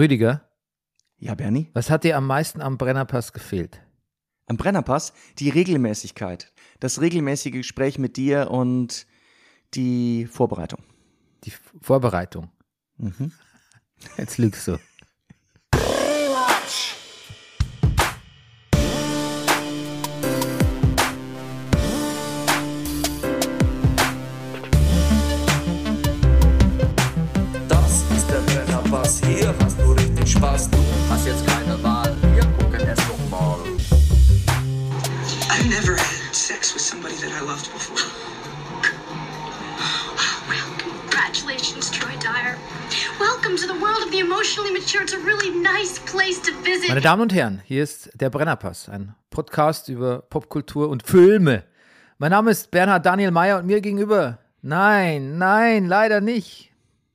Rüdiger, Ja, Bernie? was hat dir am meisten am Brennerpass gefehlt? Am Brennerpass die Regelmäßigkeit. Das regelmäßige Gespräch mit dir und die Vorbereitung. Die Vorbereitung. Mhm. Jetzt lügst du. Meine Damen und Herren, hier ist der Brennerpass, ein Podcast über Popkultur und Filme. Mein Name ist Bernhard Daniel Mayer und mir gegenüber, nein, nein, leider nicht.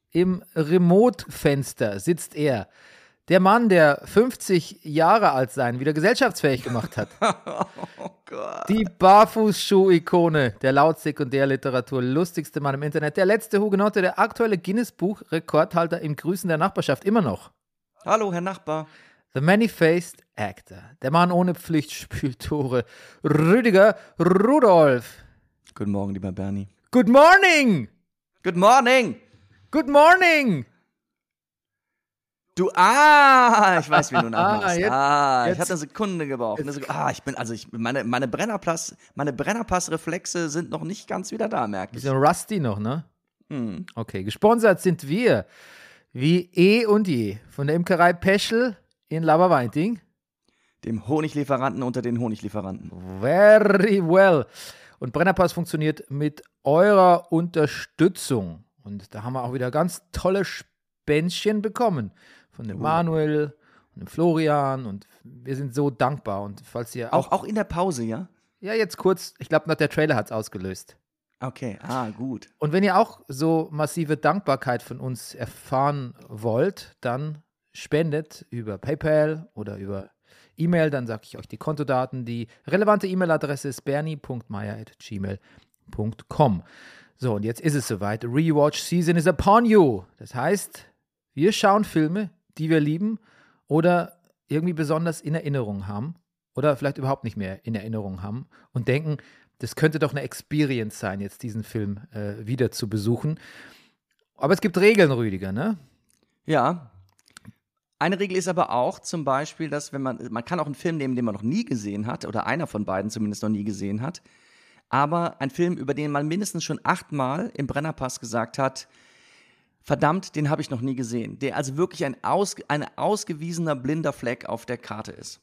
Im Remote-Fenster sitzt er. Der Mann, der 50 Jahre alt sein, wieder gesellschaftsfähig gemacht hat. Die Barfußschuh-Ikone der Lautsekundärliteratur, lustigste Mann im Internet, der letzte Hugenotte, der aktuelle Guinness-Buch-Rekordhalter im Grüßen der Nachbarschaft, immer noch. Hallo, Herr Nachbar. The Many-Faced Actor. Der Mann ohne Pflichtspieltore. Rüdiger Rudolf. Guten Morgen, lieber Bernie. Good morning! Good morning! Good morning! Du, ah, ich weiß, wie du nachmachst. jetzt- ah, ich jetzt- hatte eine Sekunde gebraucht. Eine Sekunde. Ah, ich bin, also ich, meine, meine Brennerpass, meine Brennerpass-Reflexe sind noch nicht ganz wieder da, merke ich. Bisschen rusty noch, ne? Hm. Okay, gesponsert sind wir wie eh und je von der Imkerei Peschel in Laberweinting. Dem Honiglieferanten unter den Honiglieferanten. Very well. Und Brennerpass funktioniert mit eurer Unterstützung. Und da haben wir auch wieder ganz tolle Spännchen bekommen. Von dem Manuel und dem Florian. Und wir sind so dankbar. Und falls ihr auch. Auch, auch in der Pause, ja? Ja, jetzt kurz. Ich glaube, noch der Trailer hat es ausgelöst. Okay, ah, gut. Und wenn ihr auch so massive Dankbarkeit von uns erfahren wollt, dann spendet über PayPal oder über E-Mail, dann sage ich euch die Kontodaten. Die relevante E-Mail-Adresse ist bernie.meier.gmail.com. So, und jetzt ist es soweit. Rewatch Season is upon you. Das heißt, wir schauen Filme, die wir lieben oder irgendwie besonders in Erinnerung haben oder vielleicht überhaupt nicht mehr in Erinnerung haben und denken, das könnte doch eine Experience sein, jetzt diesen Film äh, wieder zu besuchen. Aber es gibt Regeln, Rüdiger, ne? Ja. Eine Regel ist aber auch zum Beispiel, dass wenn man, man kann auch einen Film nehmen, den man noch nie gesehen hat, oder einer von beiden zumindest noch nie gesehen hat, aber ein Film, über den man mindestens schon achtmal im Brennerpass gesagt hat, verdammt, den habe ich noch nie gesehen, der also wirklich ein, aus, ein ausgewiesener blinder Fleck auf der Karte ist.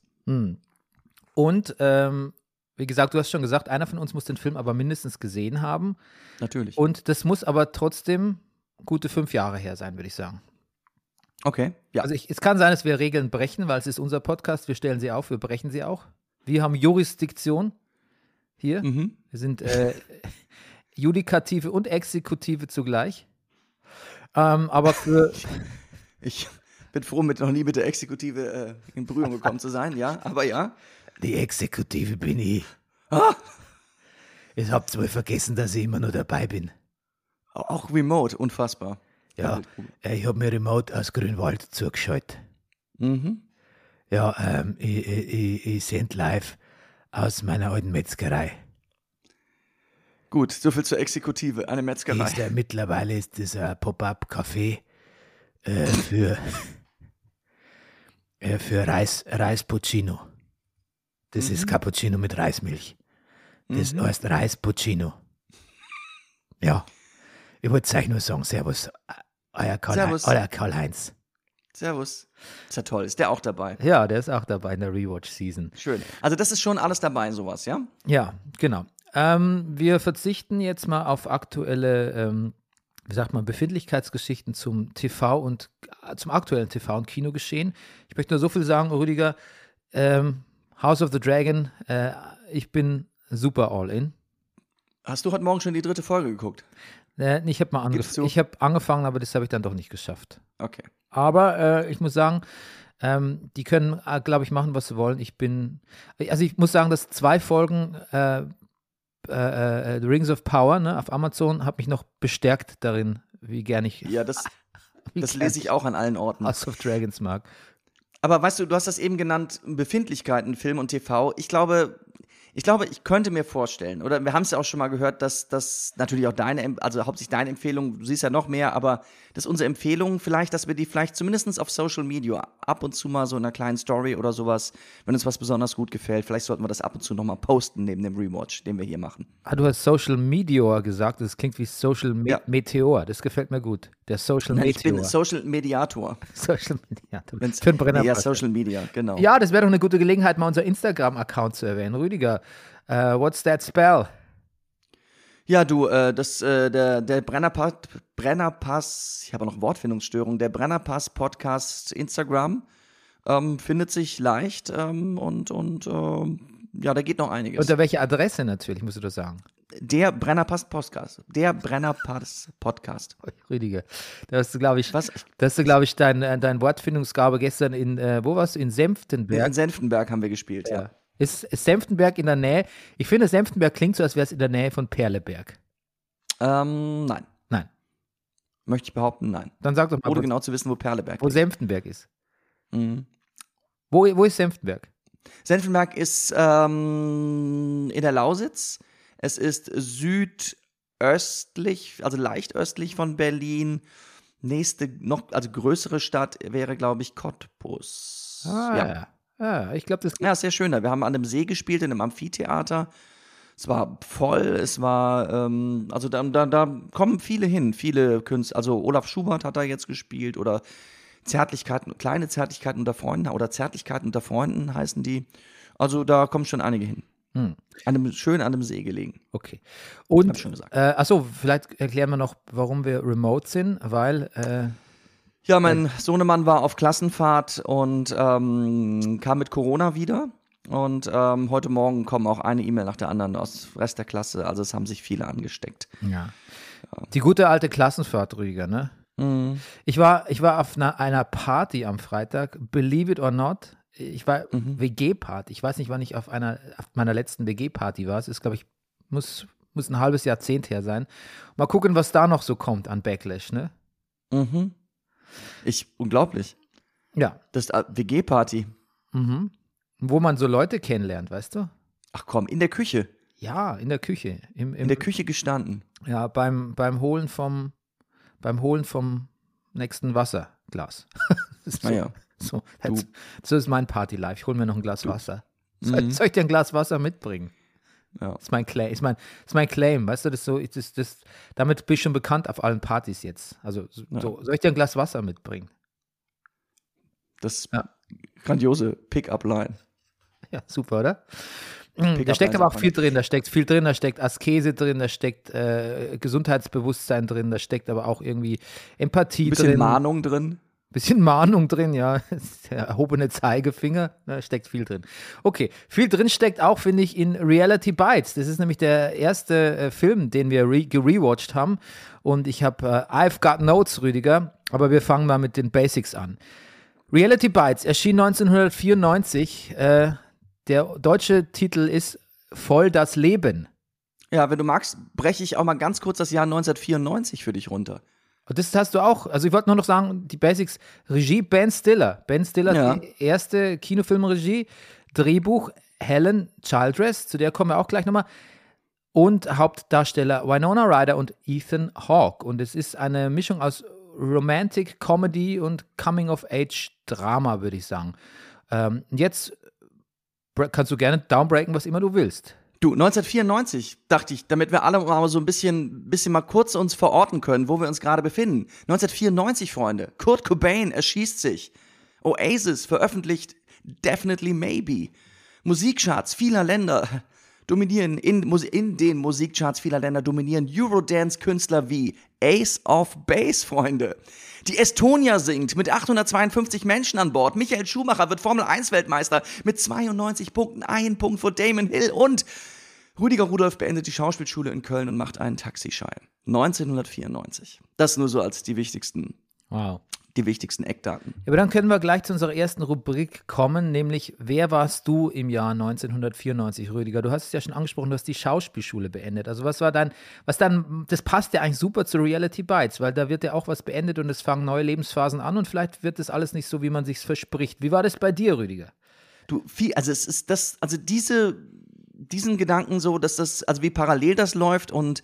Und ähm, wie gesagt, du hast schon gesagt, einer von uns muss den Film aber mindestens gesehen haben. Natürlich. Und das muss aber trotzdem gute fünf Jahre her sein, würde ich sagen. Okay, ja. Also ich, es kann sein, dass wir Regeln brechen, weil es ist unser Podcast. Wir stellen sie auf, wir brechen sie auch. Wir haben Jurisdiktion hier. mhm. Wir sind äh, Judikative und Exekutive zugleich. Ähm, aber für, Ich bin froh, mit noch nie mit der Exekutive äh, in Berührung gekommen zu sein, ja, aber ja. Die Exekutive bin ich. Ah, Ihr habt wohl vergessen, dass ich immer noch dabei bin. auch remote, unfassbar. Ja, ich habe mir Remote aus Grünwald zugeschaltet. Mhm. Ja, ähm, ich, ich, ich, sende live aus meiner alten Metzgerei. Gut, soviel zur Exekutive, eine Metzgerei. Ist, äh, mittlerweile ist das ein Pop-up-Café äh, für, äh, für Reis, Reispuccino. Das ist Cappuccino mit Reismilch. Das heißt Reispuccino. Ja. Ich wollte euch nur sagen, Servus, euer Karl- Servus. euer Karl-Heinz. Servus. Ist ja toll, ist der auch dabei. Ja, der ist auch dabei in der Rewatch-Season. Schön. Also das ist schon alles dabei, sowas, ja? Ja, genau. Ähm, wir verzichten jetzt mal auf aktuelle, ähm, wie sagt man, Befindlichkeitsgeschichten zum TV und äh, zum aktuellen TV- und Kinogeschehen. Ich möchte nur so viel sagen, Rüdiger, ähm, House of the Dragon, äh, ich bin super all in. Hast du heute Morgen schon die dritte Folge geguckt? Äh, ich habe mal Gib's angef zu. ich hab angefangen, aber das habe ich dann doch nicht geschafft. Okay. Aber äh, ich muss sagen, ähm, die können, äh, glaube ich, machen, was sie wollen. Ich bin, also ich muss sagen, dass zwei Folgen äh, äh, äh, The Rings of Power ne, auf Amazon hat mich noch bestärkt darin, wie gern ich Ja, das, Das lese ich auch an allen Orten. House of Dragons mag. Aber weißt du, du hast das eben genannt, Befindlichkeiten, Film und TV. Ich glaube, ich glaube, ich könnte mir vorstellen, oder wir haben es ja auch schon mal gehört, dass das natürlich auch deine, also hauptsächlich deine Empfehlung, du siehst ja noch mehr, aber dass unsere Empfehlungen vielleicht, dass wir die vielleicht zumindest auf Social Media ab und zu mal so in einer kleinen Story oder sowas, wenn uns was besonders gut gefällt, vielleicht sollten wir das ab und zu nochmal posten neben dem Rewatch, den wir hier machen. Ah, du hast Social Meteor gesagt, das klingt wie Social Me Ja. Meteor. Das gefällt mir gut. Der Social Ich bin. Social Mediator. Social Meteor. Wenn's- Für den Brenner. Ja, Social Media, genau. ja, das wäre doch eine gute Gelegenheit, mal unser Instagram-Account zu erwähnen. Rüdiger, äh, what's that spell? Ja, du, äh, das, äh, der, der Brennerpass, Brennerpass, ich habe noch Wortfindungsstörung, der Brennerpass Podcast Instagram ähm, findet sich leicht ähm, und, und ähm, ja, da geht noch einiges. Unter welcher Adresse natürlich, musst du das sagen. Der Brennerpass Podcast, der Brennerpass Podcast. Rüdiger, da hast du, glaube ich, Was? da hast du, glaube ich, dein, äh, dein Wortfindungsgabe gestern in, äh, wo warst du? In Senftenberg. In Senftenberg haben wir gespielt, ja. Ist, ist Senftenberg in der Nähe? Ich finde, Senftenberg klingt so, als wäre es in der Nähe von Perleberg. Ähm, nein. Nein. Möchte ich behaupten, nein. Dann sag doch mal, Ohne wo, genau zu wissen, wo Perleberg wo liegt. Senftenberg ist. Mhm. Wo, wo ist Senftenberg? Senftenberg ist ähm, in der Lausitz. Es ist südöstlich, also leicht östlich von Berlin. Nächste, noch, also größere Stadt wäre, glaube ich, Cottbus. Ah, ja. Ah, ich glaube, das ja, sehr schön. Wir haben an einem See gespielt, in einem Amphitheater. Es war voll, es war, ähm, also da, da, da kommen viele hin, viele Künstler. Also Olaf Schubert hat da jetzt gespielt oder Zärtlichkeiten, kleine Zärtlichkeiten unter Freunden oder Zärtlichkeiten unter Freunden heißen die. Also da kommen schon einige hin. Hm. An einem, schön an einem See gelegen. Okay. Und, Hab schon gesagt. äh, achso, vielleicht erklären wir noch, warum wir remote sind, weil, äh, Ja, mein Sohnemann war auf Klassenfahrt und ähm, kam mit Corona wieder. Und ähm, heute Morgen kommen auch eine E-Mail nach der anderen aus dem Rest der Klasse. Also es haben sich viele angesteckt. ja. Die gute alte Klassenfahrt, Rüdiger, ne? Mhm. Ich war, ich war auf einer, einer Party am Freitag, believe it or not. Ich war Mhm. WG-Party. Ich weiß nicht, wann ich auf einer auf meiner letzten WG-Party war. Es ist, glaube ich, muss, muss ein halbes Jahrzehnt her sein. Mal gucken, was da noch so kommt an Backlash, ne? Mhm. Ich, unglaublich. Ja. Das äh, WG-Party. Mhm. Wo man so Leute kennenlernt, weißt du? Ach komm, in der Küche. Ja, in der Küche. Im, im, In der Küche gestanden. ja, beim, beim Holen vom beim Holen vom nächsten Wasserglas. so, Naja. So, Du- jetzt, so ist mein Party-Life. Ich hole mir noch ein Glas Wasser. Soll, Mhm. soll ich dir ein Glas Wasser mitbringen? Ja. Das ist mein Claim. Ist mein, ist mein Claim. Weißt du, das so, das, das, damit bin ich schon bekannt auf allen Partys jetzt. Also, so, Ja. so, soll ich dir ein Glas Wasser mitbringen? Das Ja. grandiose Pick-up-Line. Ja, super, oder? Da Pick-up steckt aber auch viel drin. Da steckt viel drin, da steckt Askese drin, da steckt äh, Gesundheitsbewusstsein drin, da steckt aber auch irgendwie Empathie Ein bisschen drin. Mahnung drin. Bisschen Mahnung drin, ja. Der erhobene Zeigefinger, da steckt viel drin. Okay, viel drin steckt auch, finde ich, in Reality Bites. Das ist nämlich der erste äh, Film, den wir re gerewatcht haben. Und ich habe äh, I've Got Notes, Rüdiger, aber wir fangen mal mit den Basics an. Reality Bites erschien 1994. Äh, der deutsche Titel ist Voll das Leben. Ja, wenn du magst, breche ich auch mal ganz kurz das Jahr 1994 für dich runter. Und Das hast du auch. Also ich wollte nur noch sagen, die Basics. Regie Ben Stiller. Ben Stiller, Ja. die erste Kinofilmregie. Drehbuch Helen Childress, zu der kommen wir auch gleich nochmal. Und Hauptdarsteller Winona Ryder und Ethan Hawke. Und es ist eine Mischung aus Romantic, Comedy und Coming-of-Age-Drama, würde ich sagen. Ähm, jetzt kannst du gerne downbreaken, was immer du willst. Du, 1994 dachte ich, damit wir alle mal so ein bisschen, bisschen mal kurz uns verorten können, wo wir uns gerade befinden. 1994, Freunde. Kurt Cobain erschießt sich. Oasis veröffentlicht Definitely Maybe. Musikcharts vieler Länder dominieren, in, in den Musikcharts vieler Länder dominieren Eurodance-Künstler wie Ace of Base, Freunde. Die Estonia singt mit 852 Menschen an Bord. Michael Schumacher wird Formel 1 Weltmeister mit 92 Punkten, ein Punkt vor Damon Hill und Rüdiger Rudolph beendet die Schauspielschule in Köln und macht einen Taxischein. 1994. Das nur so als die wichtigsten Wow. die wichtigsten Eckdaten. Ja, aber dann können wir gleich zu unserer ersten Rubrik kommen, nämlich Wer warst du im Jahr 1994, Rüdiger? Du hast es ja schon angesprochen, du hast die Schauspielschule beendet. Also was war dann, was dann, das passt ja eigentlich super zu Reality Bites, weil da wird ja auch was beendet und es fangen neue Lebensphasen an und vielleicht wird das alles nicht so, wie man sich verspricht. Wie war das bei dir, Rüdiger? Du, viel, also es ist das, also diese, diesen Gedanken so, dass das, also wie parallel das läuft und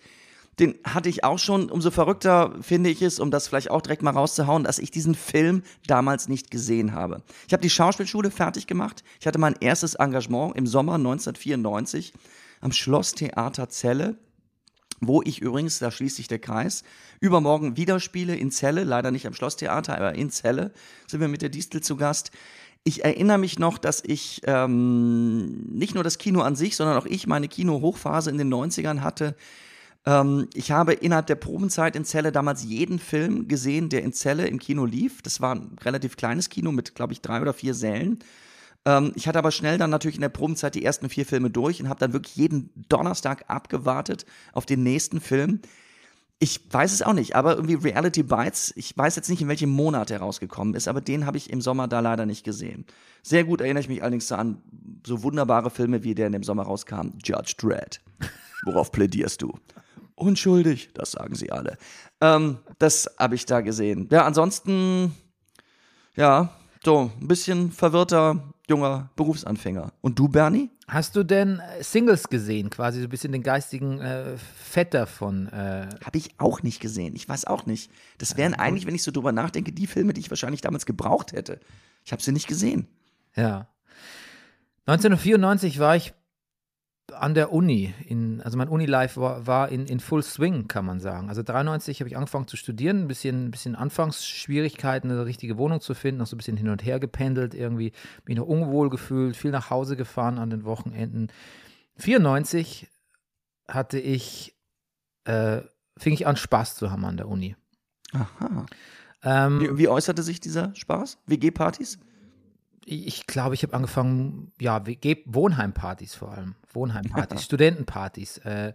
den hatte ich auch schon. Umso verrückter finde ich es, um das vielleicht auch direkt mal rauszuhauen, dass ich diesen Film damals nicht gesehen habe. Ich habe die Schauspielschule fertig gemacht. Ich hatte mein erstes Engagement im Sommer 1994 am Schlosstheater Celle. Wo ich übrigens, da schließt sich der Kreis, übermorgen wieder spiele in Celle, leider nicht am Schlosstheater, aber in Celle sind wir mit der Distel zu Gast. Ich erinnere mich noch, dass ich ähm, nicht nur das Kino an sich, sondern auch ich meine Kino-Hochphase in den 90ern hatte. Ähm, ich habe innerhalb der Probenzeit in Celle damals jeden Film gesehen, der in Celle im Kino lief. Das war ein relativ kleines Kino mit, glaube ich, drei oder vier Sälen. Ähm, ich hatte aber schnell dann natürlich in der Probenzeit die ersten vier Filme durch und habe dann wirklich jeden Donnerstag abgewartet auf den nächsten Film. Ich weiß es auch nicht, aber irgendwie Reality Bites, ich weiß jetzt nicht, in welchem Monat er rausgekommen ist, aber den habe ich im Sommer da leider nicht gesehen. Sehr gut erinnere ich mich allerdings an so wunderbare Filme, wie der in dem Sommer rauskam, Judge Dredd. Worauf plädierst du? Unschuldig, das sagen sie alle. Ähm, das habe ich da gesehen. Ja, ansonsten, ja, so ein bisschen verwirrter junger Berufsanfänger. Und du, Bernie? Hast du denn äh, Singles gesehen, quasi so ein bisschen den geistigen äh, Vetter von. Äh Habe ich auch nicht gesehen. Ich weiß auch nicht. Das wären eigentlich, wenn ich so drüber nachdenke, die Filme, die ich wahrscheinlich damals gebraucht hätte. Ich habe sie nicht gesehen. Ja. 1994 war ich an der Uni, in, also mein Uni-Life war, war in, in Full Swing, kann man sagen. Also 93 habe ich angefangen zu studieren, ein bisschen, ein bisschen Anfangsschwierigkeiten, eine richtige Wohnung zu finden, noch so ein bisschen hin und her gependelt, irgendwie mich noch unwohl gefühlt, viel nach Hause gefahren an den Wochenenden. 94 hatte ich, äh, fing ich an, Spaß zu haben an der Uni. Aha. Ähm, Wie, wie äußerte sich dieser Spaß? WG-Partys? Ich glaube, ich habe angefangen, ja, Wohnheimpartys vor allem. Wohnheimpartys, Studentenpartys. Äh,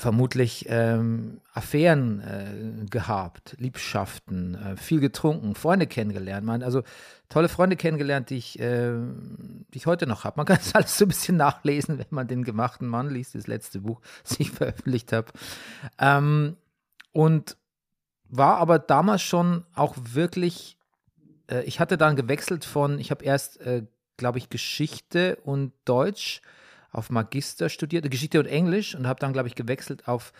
vermutlich ähm, Affären äh, gehabt, Liebschaften, äh, viel getrunken, Freunde kennengelernt. Man, also tolle Freunde kennengelernt, die ich, äh, die ich heute noch habe. Man kann das alles so ein bisschen nachlesen, wenn man den gemachten Mann liest, das letzte Buch, das ich veröffentlicht habe. Ähm, und war aber damals schon auch wirklich äh, ich hatte dann gewechselt von, ich habe erst, äh, glaube ich, Geschichte und Deutsch auf Magister studiert, Geschichte und Englisch und habe dann, glaube ich, gewechselt auf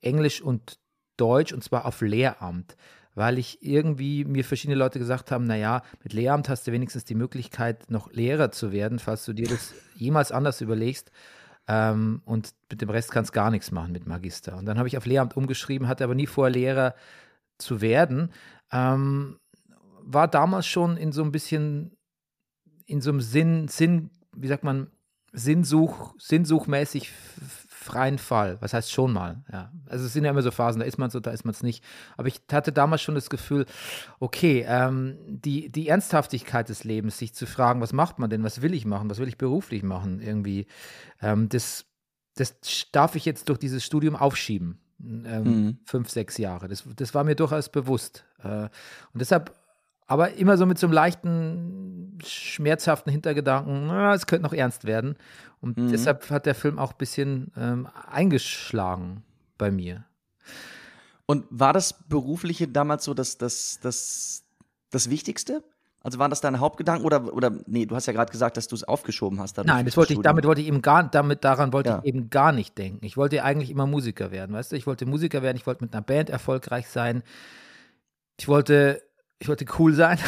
Englisch und Deutsch und zwar auf Lehramt, weil ich irgendwie mir verschiedene Leute gesagt haben, naja, mit Lehramt hast du wenigstens die Möglichkeit, noch Lehrer zu werden, falls du dir das jemals anders überlegst. Ähm, und mit dem Rest kannst du gar nichts machen mit Magister. Und dann habe ich auf Lehramt umgeschrieben, hatte aber nie vor, Lehrer zu werden. Ähm, war damals schon in so ein bisschen, in so einem Sinn, Sinn, wie sagt man, Sinnsuch, sinnsuchmäßig freien Fall. Was heißt schon mal? Ja. Also es sind ja immer so Phasen, da ist man so, da ist man es nicht. Aber ich hatte damals schon das Gefühl, okay, ähm, die, die Ernsthaftigkeit des Lebens, sich zu fragen, was macht man denn, was will ich machen, was will ich beruflich machen, irgendwie, ähm, das, das darf ich jetzt durch dieses Studium aufschieben. Ähm, mhm. Fünf, sechs Jahre. Das, das war mir durchaus bewusst. Äh, und deshalb aber immer so mit so einem leichten, schmerzhaften Hintergedanken, na, es könnte noch ernst werden. Und mhm. deshalb hat der Film auch ein bisschen ähm, eingeschlagen bei mir. Und war das Berufliche damals so das, das, das, das Wichtigste? Also waren das deine Hauptgedanken oder, oder nee, du hast ja gerade gesagt, dass du es aufgeschoben hast. Nein, das wollte ich, damit wollte ich eben gar, damit, daran wollte ja. ich eben gar nicht denken. Ich wollte eigentlich immer Musiker werden, weißt du? Ich wollte Musiker werden, ich wollte mit einer Band erfolgreich sein. Ich wollte ich wollte cool sein.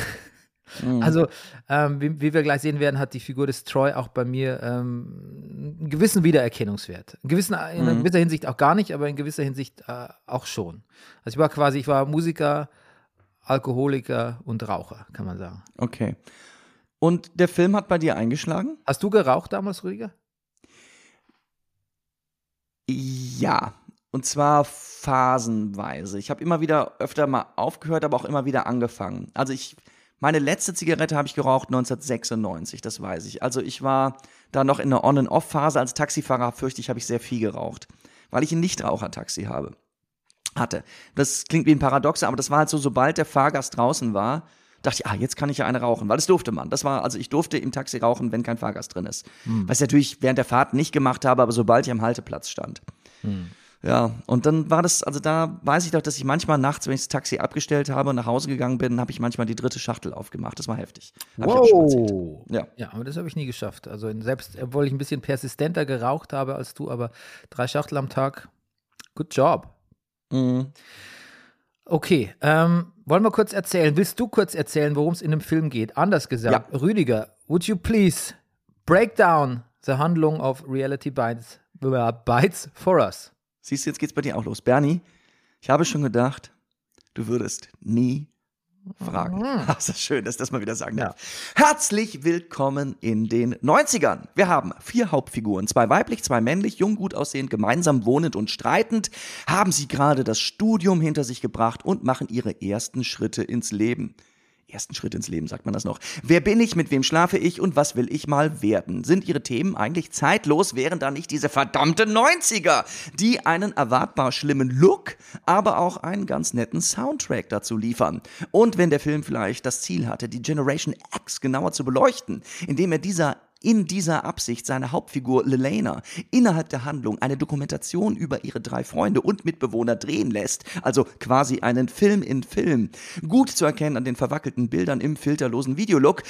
Mhm. Also, ähm, wie, wie, wir gleich sehen werden, hat die Figur des Troy auch bei mir ähm, einen gewissen Wiedererkennungswert. In, gewissen, in mhm. gewisser Hinsicht auch gar nicht, aber in gewisser Hinsicht äh, auch schon. Also ich war quasi, ich war Musiker, Alkoholiker und Raucher, kann man sagen. Okay. Und der Film hat bei dir eingeschlagen? Hast du geraucht damals, Rüdiger? Ja, und zwar phasenweise. Ich habe immer wieder öfter mal aufgehört, aber auch immer wieder angefangen. Also ich, meine letzte Zigarette habe ich geraucht 1996, das weiß ich. Also ich war da noch in der On-and-Off-Phase. Als Taxifahrer fürchte ich, habe ich sehr viel geraucht, weil ich ein Nichtraucher-Taxi habe. hatte. Das klingt wie ein Paradox, aber das war halt so, sobald der Fahrgast draußen war, dachte ich, ah, jetzt kann ich ja eine rauchen, weil das durfte man. Das war, also ich durfte im Taxi rauchen, wenn kein Fahrgast drin ist. Was ich natürlich während der Fahrt nicht gemacht habe, aber sobald ich am Halteplatz stand. Ja, und dann war das, also da weiß ich doch, dass ich manchmal nachts, wenn ich das Taxi abgestellt habe und nach Hause gegangen bin, habe ich manchmal die dritte Schachtel aufgemacht. Das war heftig. Hab. Wow. Ja. Ja, aber das habe ich nie geschafft. Also selbst, obwohl ich ein bisschen persistenter geraucht habe als du, aber drei Schachtel am Tag, good job. Mhm. Okay, ähm, wollen wir kurz erzählen? Willst du kurz erzählen, worum es in dem Film geht? Anders gesagt, Rüdiger, would you please break down the Handlung of Reality Bites, Bites for us? Siehst du, jetzt geht's bei dir auch los. Bernie, ich habe schon gedacht, du würdest nie fragen. Ach, ist das schön, dass ich das mal wieder sagen darf. Herzlich willkommen in den 90ern. Wir haben vier Hauptfiguren, zwei weiblich, zwei männlich, jung, gut aussehend, gemeinsam wohnend und streitend, haben sie gerade das Studium hinter sich gebracht und machen ihre ersten Schritte ins Leben. Ersten Schritt ins Leben, sagt man das noch. Wer bin ich, mit wem schlafe ich und was will ich mal werden? Sind ihre Themen eigentlich zeitlos, wären da nicht diese verdammte 90er, die einen erwartbar schlimmen Look, aber auch einen ganz netten Soundtrack dazu liefern? Und wenn der Film vielleicht das Ziel hatte, die Generation X genauer zu beleuchten, indem er dieser in dieser Absicht seine Hauptfigur Lelena innerhalb der Handlung eine Dokumentation über ihre drei Freunde und Mitbewohner drehen lässt, also quasi einen Film in Film, gut zu erkennen an den verwackelten Bildern im filterlosen Videolook,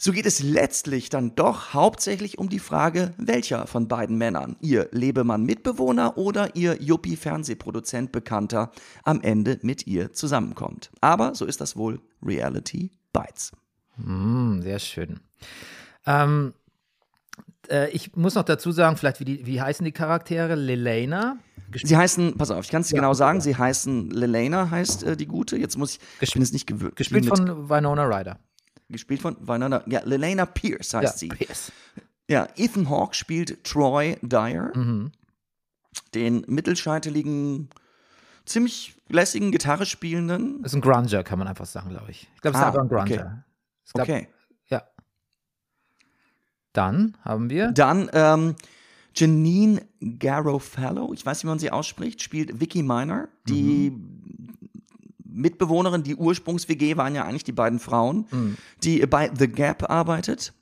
so geht es letztlich dann doch hauptsächlich um die Frage, welcher von beiden Männern, ihr Lebemann-Mitbewohner oder ihr Yuppie-Fernsehproduzent Bekannter, am Ende mit ihr zusammenkommt. Aber so ist das wohl Reality Bites. Hm, sehr schön. Ähm, äh, ich muss noch dazu sagen, vielleicht, wie, die, wie heißen die Charaktere? Lelena? Sie heißen, pass auf, ich kann es dir genau sagen, sie heißen Lelena, heißt äh, die Gute. Jetzt muss ich, ich bin es nicht gewöhnt. Gespielt von Winona Ryder. gespielt von Winona, ja, Lelena Pierce heißt Ja, sie. Pierce. Ja, Ethan Hawke spielt Troy Dyer, Mhm. den mittelscheiteligen, ziemlich lässigen Gitarre spielenden. Das ist ein Grunger, kann man einfach sagen, glaube ich. Ich glaube, es ist Ah, einfach ein Grunger. okay. Es gab- Okay. Dann haben wir. Dann ähm, Janine Garofalo, ich weiß nicht, wie man sie ausspricht, spielt Vicky Miner, die Mitbewohnerin, die Ursprungs-WG waren ja eigentlich die beiden Frauen, die bei The Gap arbeitet.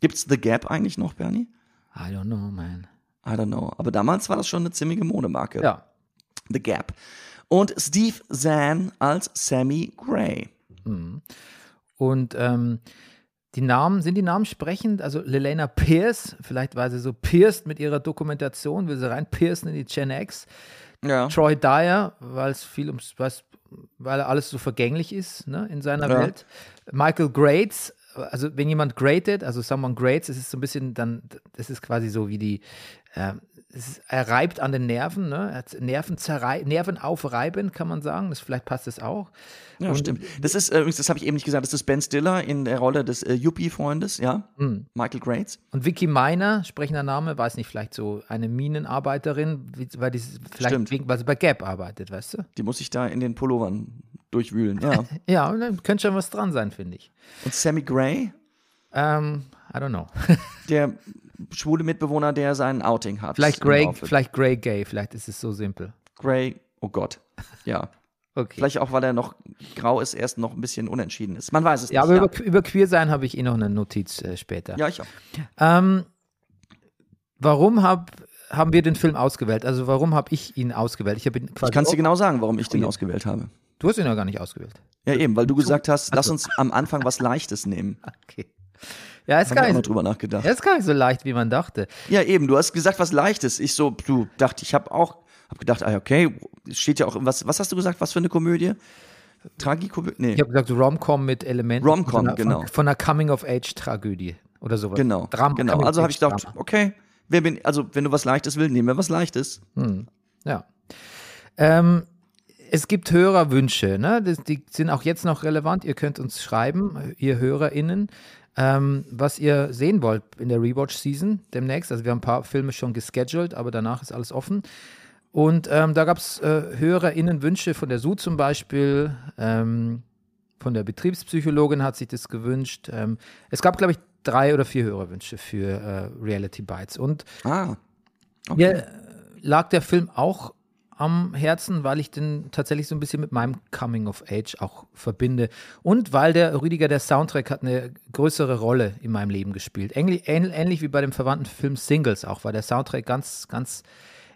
Gibt's The Gap eigentlich noch, Bernie? I don't know, man. I don't know. Aber damals war das schon eine ziemliche Modemarke. Ja. The Gap. Und Steve Zahn als Sammy Gray. Und ähm, die Namen, sind die Namen sprechend? Also Lelena Pierce, vielleicht war sie so pierced mit ihrer Dokumentation, will sie rein piercen in die Gen X. Ja. Troy Dyer, weil es viel ums, was, weil alles so vergänglich ist ne, in seiner Ja. Welt. Michael Grates, also wenn jemand grated, also someone grates, es ist so ein bisschen dann, das ist quasi so wie die, ähm, es er reibt an den Nerven, ne? Er Nerven, Nerven aufreiben, kann man sagen. Das, vielleicht passt das auch. Ja, Und- stimmt. Das ist äh, übrigens, das habe ich eben nicht gesagt, das ist Ben Stiller in der Rolle des äh, Yuppie-Freundes, ja. Hm. Michael Grates. Und Vicky Miner, sprechender Name, weiß nicht, vielleicht so eine Minenarbeiterin, weil die vielleicht Stimmt. wegen, weil sie bei Gap arbeitet, weißt du? Die muss ich da in den Pullovern durchwühlen, ja. Ja, und dann könnte schon was dran sein, finde ich. Und Sammy Gray, Ähm, I don't know. der schwule Mitbewohner, der sein Outing hat. vielleicht Grey, vielleicht Grey Gay, vielleicht ist es so simpel. Gray, oh Gott. Ja. Okay. Vielleicht auch, weil er noch grau ist, erst noch ein bisschen unentschieden ist. Man weiß es ja, nicht. aber über, über Queer sein habe ich eh noch eine Notiz äh, später. ja, ich auch. Ähm, warum hab, haben wir den Film ausgewählt? Also warum habe ich ihn ausgewählt? Ich, ihn Ich kann es dir genau sagen, warum ich den ausgewählt habe. Du hast ihn ja gar nicht ausgewählt. Ja, eben, weil du gesagt hast, lass uns am Anfang was Leichtes nehmen. Okay. Ja, ist Habe gar, nicht, drüber nachgedacht. ja, ist gar nicht so leicht, wie man dachte. Ja, eben, du hast gesagt, was Leichtes. Ich so, du, dachte, ich habe auch, hab gedacht, ah, okay, es steht ja auch, was, was hast du gesagt, was für eine Komödie? Tragikomödie? Nee, Ich habe gesagt, Rom-Com mit Elementen Rom-Com, von einer, genau. von, von einer Coming-of-Age-Tragödie oder sowas. genau. Dram genau. Also habe ich gedacht, Coming-of-Age-Drama. okay, wer bin, also wenn du was Leichtes willst, nehmen wir was Leichtes. Ja. Ähm, es gibt Hörerwünsche, ne? Die sind auch jetzt noch relevant. Ihr könnt uns schreiben, ihr HörerInnen, ähm, was ihr sehen wollt in der Rewatch-Season demnächst. Also wir haben ein paar Filme schon gescheduled, aber danach ist alles offen. Und ähm, da gab es äh, HörerInnen-Wünsche von der SU zum Beispiel, ähm, von der Betriebspsychologin hat sich das gewünscht. Ähm, es gab, glaube ich, drei oder vier Hörerwünsche für äh, Reality Bites. Und Ah, mir äh, lag der Film auch am Herzen, weil ich den tatsächlich so ein bisschen mit meinem Coming of Age auch verbinde. Und weil der Rüdiger, der Soundtrack hat eine größere Rolle in meinem Leben gespielt. Ähnlich, ähnlich wie bei dem verwandten Film Singles auch, war der Soundtrack ganz, ganz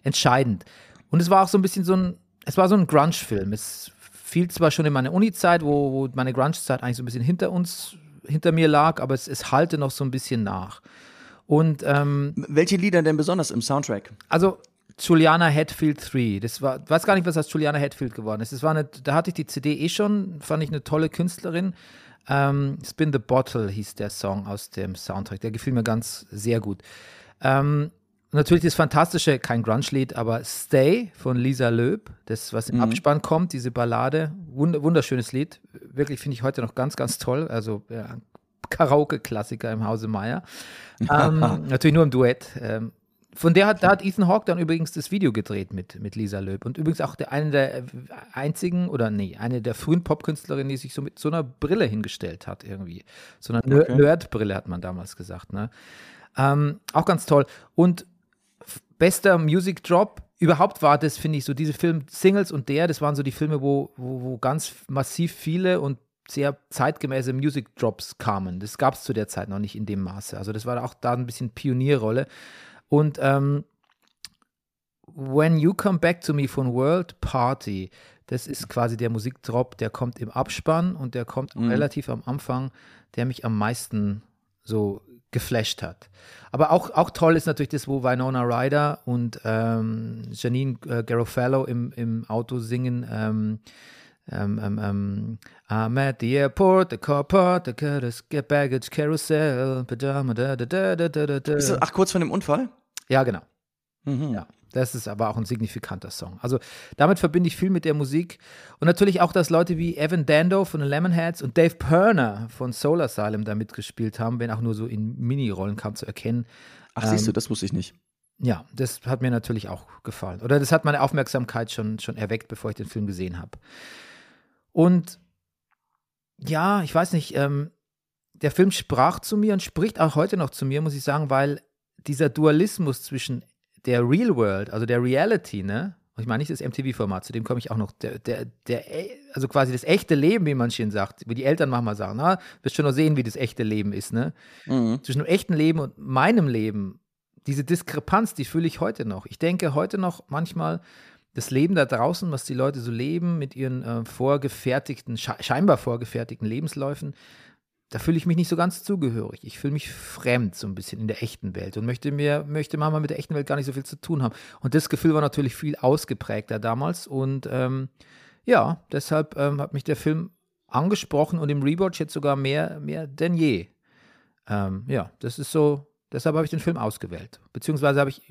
entscheidend. Und es war auch so ein bisschen so ein, es war so ein Grunge-Film. Es fiel zwar schon in meine Uni-Zeit, wo, wo meine Grunge-Zeit eigentlich so ein bisschen hinter uns, hinter mir lag, aber es, es halte noch so ein bisschen nach. Und ähm, Welche Lieder denn besonders im Soundtrack? also Juliana Hatfield 3, das war, weiß gar nicht, was aus Juliana Hatfield geworden ist. Das war eine, da hatte ich die CD eh schon, fand ich eine tolle Künstlerin. Ähm, Spin the Bottle hieß der Song aus dem Soundtrack. Der gefiel mir ganz sehr gut. Ähm, natürlich das fantastische, kein Grunge-Lied, aber Stay von Lisa Löb, das, was im Abspann kommt, diese Ballade, wund wunderschönes Lied. Wirklich finde ich heute noch ganz, ganz toll. Also ja, Karaoke-Klassiker im Hause Meier. ähm, natürlich nur im Duett. Ähm, von der hat, da hat Ethan Hawke dann übrigens das Video gedreht mit, mit Lisa Löb. Und übrigens auch der, eine der einzigen, oder nee, eine der frühen Popkünstlerinnen, die sich so mit so einer Brille hingestellt hat, irgendwie. So einer Ner- Okay. Nerd-Brille hat man damals gesagt, ne? Ähm, auch ganz toll. Und bester Music Drop überhaupt war das, finde ich, so diese Film Singles und der, das waren so die Filme, wo, wo, wo ganz massiv viele und sehr zeitgemäße Music Drops kamen. Das gab es zu der Zeit noch nicht in dem Maße. Also das war auch da ein bisschen Pionierrolle. Und ähm, When You Come Back to Me von World Party, das ist quasi der Musikdrop, der kommt im Abspann und der kommt auch relativ am Anfang, der mich am meisten so geflasht hat. Aber auch, auch toll ist natürlich das, wo Winona Ryder und ähm, Janine äh, Garofalo im, im Auto singen. Ähm, ähm, ähm, ähm, I'm at the airport, the car part, the the baggage carousel, pajama, da, da, da, da, da, da. Ist das, ach, kurz vor dem Unfall? Ja, genau. Mhm. Ja, das ist aber auch ein signifikanter Song. Also damit verbinde ich viel mit der Musik. Und natürlich auch, dass Leute wie Evan Dando von den Lemonheads und Dave Perner von Soul Asylum da mitgespielt haben, wenn auch nur so in Mini-Rollen kam zu erkennen. Ach, siehst du, das wusste ich nicht. Ja, das hat mir natürlich auch gefallen. Oder das hat meine Aufmerksamkeit schon, schon erweckt, bevor ich den Film gesehen habe. Und ja, ich weiß nicht, ähm, der Film sprach zu mir und spricht auch heute noch zu mir, muss ich sagen, weil dieser Dualismus zwischen der Real World, also der Reality, ne? Und ich meine nicht das MTV-Format, zu dem komme ich auch noch. Der, der, der, also quasi das echte Leben, wie man schön sagt, wie die Eltern manchmal sagen, na, wirst schon noch sehen, wie das echte Leben ist, ne? Mhm. zwischen dem echten Leben und meinem Leben, diese Diskrepanz, die fühle ich heute noch. Ich denke heute noch manchmal, das Leben da draußen, was die Leute so leben mit ihren äh, vorgefertigten, sche scheinbar vorgefertigten Lebensläufen, da fühle ich mich nicht so ganz zugehörig. Ich fühle mich fremd so ein bisschen in der echten Welt und möchte mir, möchte manchmal mit der echten Welt gar nicht so viel zu tun haben. Und das Gefühl war natürlich viel ausgeprägter damals und ähm, ja, deshalb ähm, hat mich der Film angesprochen und im Rewatch jetzt sogar mehr, mehr denn je. Ähm, ja, das ist so, deshalb habe ich den Film ausgewählt. Beziehungsweise habe ich,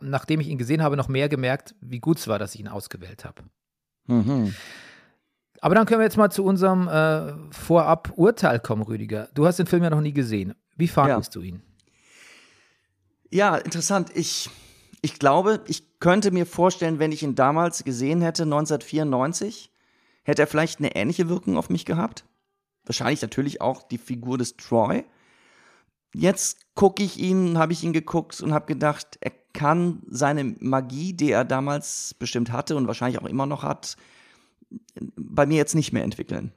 nachdem ich ihn gesehen habe, noch mehr gemerkt, wie gut es war, dass ich ihn ausgewählt habe. Mhm. Aber dann können wir jetzt mal zu unserem äh, Vorab-Urteil kommen, Rüdiger. Du hast den Film ja noch nie gesehen. Wie fandest du ihn? Ja, interessant. Ich, ich glaube, ich könnte mir vorstellen, wenn ich ihn damals gesehen hätte, 1994, hätte er vielleicht eine ähnliche Wirkung auf mich gehabt. Wahrscheinlich natürlich auch die Figur des Troy. Jetzt gucke ich ihn, habe ich ihn geguckt und habe gedacht, er kann seine Magie, die er damals bestimmt hatte und wahrscheinlich auch immer noch hat, bei mir jetzt nicht mehr entwickeln.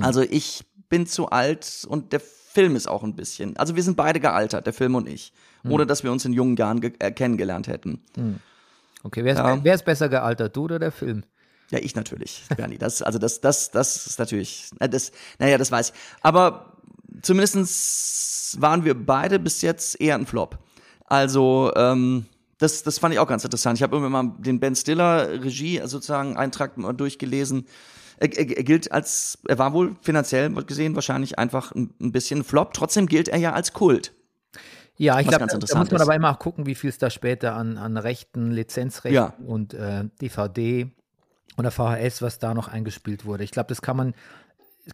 Also ich bin zu alt und der Film ist auch ein bisschen. Also wir sind beide gealtert, der Film und ich, ohne dass wir uns in jungen Jahren äh, kennengelernt hätten. Okay, wer ist, Ja. wer ist besser gealtert, du oder der Film? Ja, ich natürlich, Bernie. Das, also das, das, das ist natürlich, das, naja, das weiß ich. Aber zumindestens waren wir beide bis jetzt eher ein Flop. Also, ähm, das, das fand ich auch ganz interessant. Ich habe irgendwann mal den Ben Stiller Regie sozusagen Eintrag mal durchgelesen. Er, er, er gilt als, er war wohl finanziell gesehen wahrscheinlich einfach ein, ein bisschen Flop. Trotzdem gilt er ja als Kult. Ja, ich glaube, ganz da, muss man aber immer auch gucken, wie viel es da später an, an Rechten, Lizenzrechten Ja. und äh, DVD oder VHS, was da noch eingespielt wurde. Ich glaube, das kann man,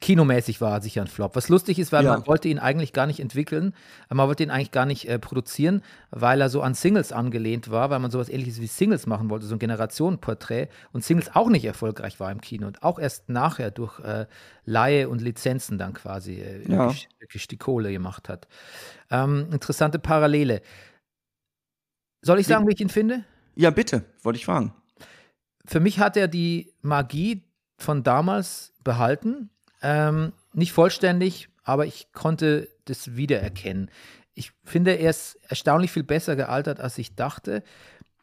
kinomäßig war er sicher ein Flop. Was lustig ist, weil Ja. man wollte ihn eigentlich gar nicht entwickeln, man wollte ihn eigentlich gar nicht äh, produzieren, weil er so an Singles angelehnt war, weil man sowas ähnliches wie Singles machen wollte, so ein Generationenporträt und Singles auch nicht erfolgreich war im Kino und auch erst nachher durch äh, Laie und Lizenzen dann quasi äh, Ja. wirklich, wirklich die Kohle gemacht hat. Ähm, interessante Parallele. Soll ich sagen, wie ich ihn finde? Ja, bitte, wollte ich fragen. für mich hat er die Magie von damals behalten. Ähm, nicht vollständig, aber ich konnte das wiedererkennen. Ich finde, er ist erstaunlich viel besser gealtert, als ich dachte.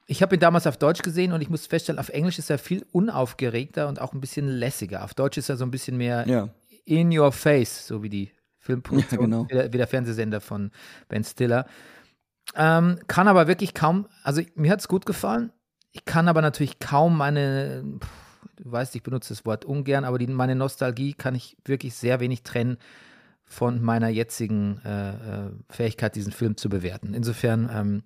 Ich habe ihn damals auf Deutsch gesehen und ich muss feststellen, auf Englisch ist er viel unaufgeregter und auch ein bisschen lässiger. Auf Deutsch ist er so ein bisschen mehr Ja. in your face, so wie die Filmproduktion, Ja, genau. wie, der, wie der Fernsehsender von Ben Stiller. Ähm, kann aber wirklich kaum, also mir hat es gut gefallen. Ich kann aber natürlich kaum meine, du weißt, ich benutze das Wort ungern, aber die, meine Nostalgie kann ich wirklich sehr wenig trennen von meiner jetzigen äh, äh, Fähigkeit, diesen Film zu bewerten. Insofern, ähm,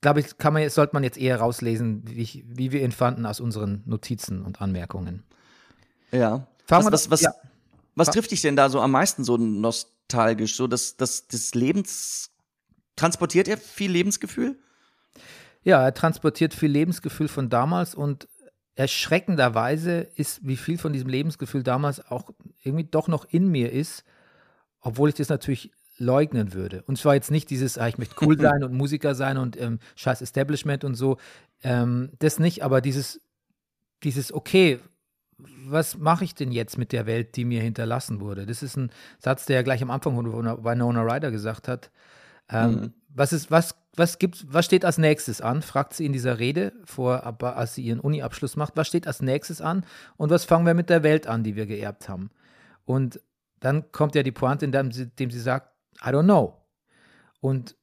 glaube ich, kann man, sollte man jetzt eher rauslesen, wie, ich, wie wir ihn fanden aus unseren Notizen und Anmerkungen. Ja. Fangen was, was, was, ja. was trifft dich denn da so am meisten so nostalgisch? So das, das, das Lebens. Transportiert er viel Lebensgefühl? Ja, er transportiert viel Lebensgefühl von damals und erschreckenderweise ist, wie viel von diesem Lebensgefühl damals auch irgendwie doch noch in mir ist, obwohl ich das natürlich leugnen würde. Und zwar jetzt nicht dieses, ah, ich möchte cool sein und Musiker sein und ähm, scheiß Establishment und so. Ähm, das nicht, aber dieses, dieses, okay, was mache ich denn jetzt mit der Welt, die mir hinterlassen wurde? Das ist ein Satz, der ja gleich am Anfang von Winona Ryder gesagt hat. Ähm, Was ist, was, was gibt, was steht als nächstes an? fragt sie in dieser Rede vor, aber als sie ihren Uni-Abschluss macht. Was steht als nächstes an? Und was fangen wir mit der Welt an, die wir geerbt haben? Und dann kommt ja die Pointe, indem sie, indem sie sagt, I don't know. Und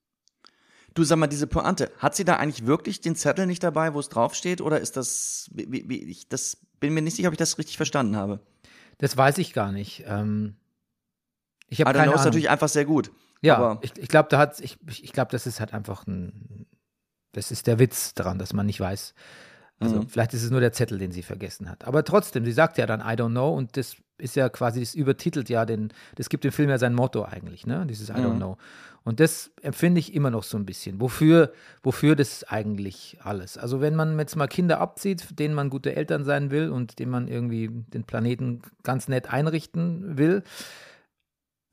Du sag mal, diese Pointe, hat sie da eigentlich wirklich den Zettel nicht dabei, wo es draufsteht? Oder ist das. Wie, wie, ich das bin mir nicht sicher, ob ich das richtig verstanden habe. das weiß ich gar nicht. Ähm, ich habe keine know ist Ahnung. natürlich einfach sehr gut. Ja, aber- ich, ich glaube, da hat ich, ich glaube, das ist halt einfach ein, das ist der Witz daran, dass man nicht weiß. Also Mhm. vielleicht ist es nur der Zettel, den sie vergessen hat. Aber trotzdem, sie sagt ja dann I don't know und das ist ja quasi, das übertitelt ja den, das gibt dem Film ja sein Motto eigentlich, ne? Dieses I don't Mhm. know. Und das empfinde ich immer noch so ein bisschen. Wofür, wofür das eigentlich alles? Also wenn man jetzt mal Kinder abzieht, denen man gute Eltern sein will und denen man irgendwie den Planeten ganz nett einrichten will,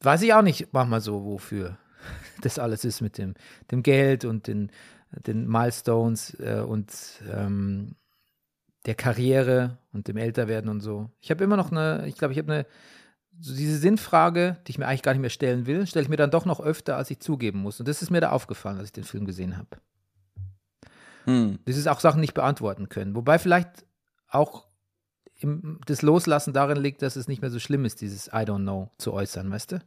weiß ich auch nicht manchmal so, wofür das alles ist mit dem, dem Geld und den, den Milestones äh, und ähm, der Karriere und dem Älterwerden und so. Ich habe immer noch eine, ich glaube, ich habe eine, so diese Sinnfrage, die ich mir eigentlich gar nicht mehr stellen will, stelle ich mir dann doch noch öfter, als ich zugeben muss. Und das ist mir da aufgefallen, als ich den Film gesehen habe. Hm. Das ist auch Sachen nicht beantworten können. Wobei vielleicht auch im, das Loslassen darin liegt, dass es nicht mehr so schlimm ist, dieses I don't know zu äußern, weißt du?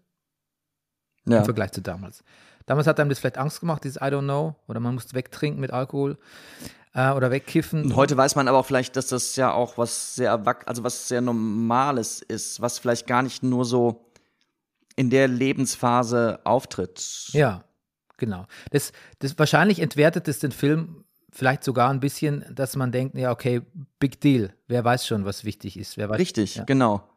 Ja. im Vergleich zu damals. Damals hat einem das vielleicht Angst gemacht, dieses I don't know, oder man musste wegtrinken mit Alkohol äh, oder wegkiffen. Und heute weiß man aber auch vielleicht, dass das ja auch was sehr also was sehr Normales ist, was vielleicht gar nicht nur so in der Lebensphase auftritt. Ja, genau. Das, das wahrscheinlich entwertet es den Film vielleicht sogar ein bisschen, dass man denkt, ja, okay, big deal. Wer weiß schon, was wichtig ist. Wer weiß, Richtig, Ja. genau.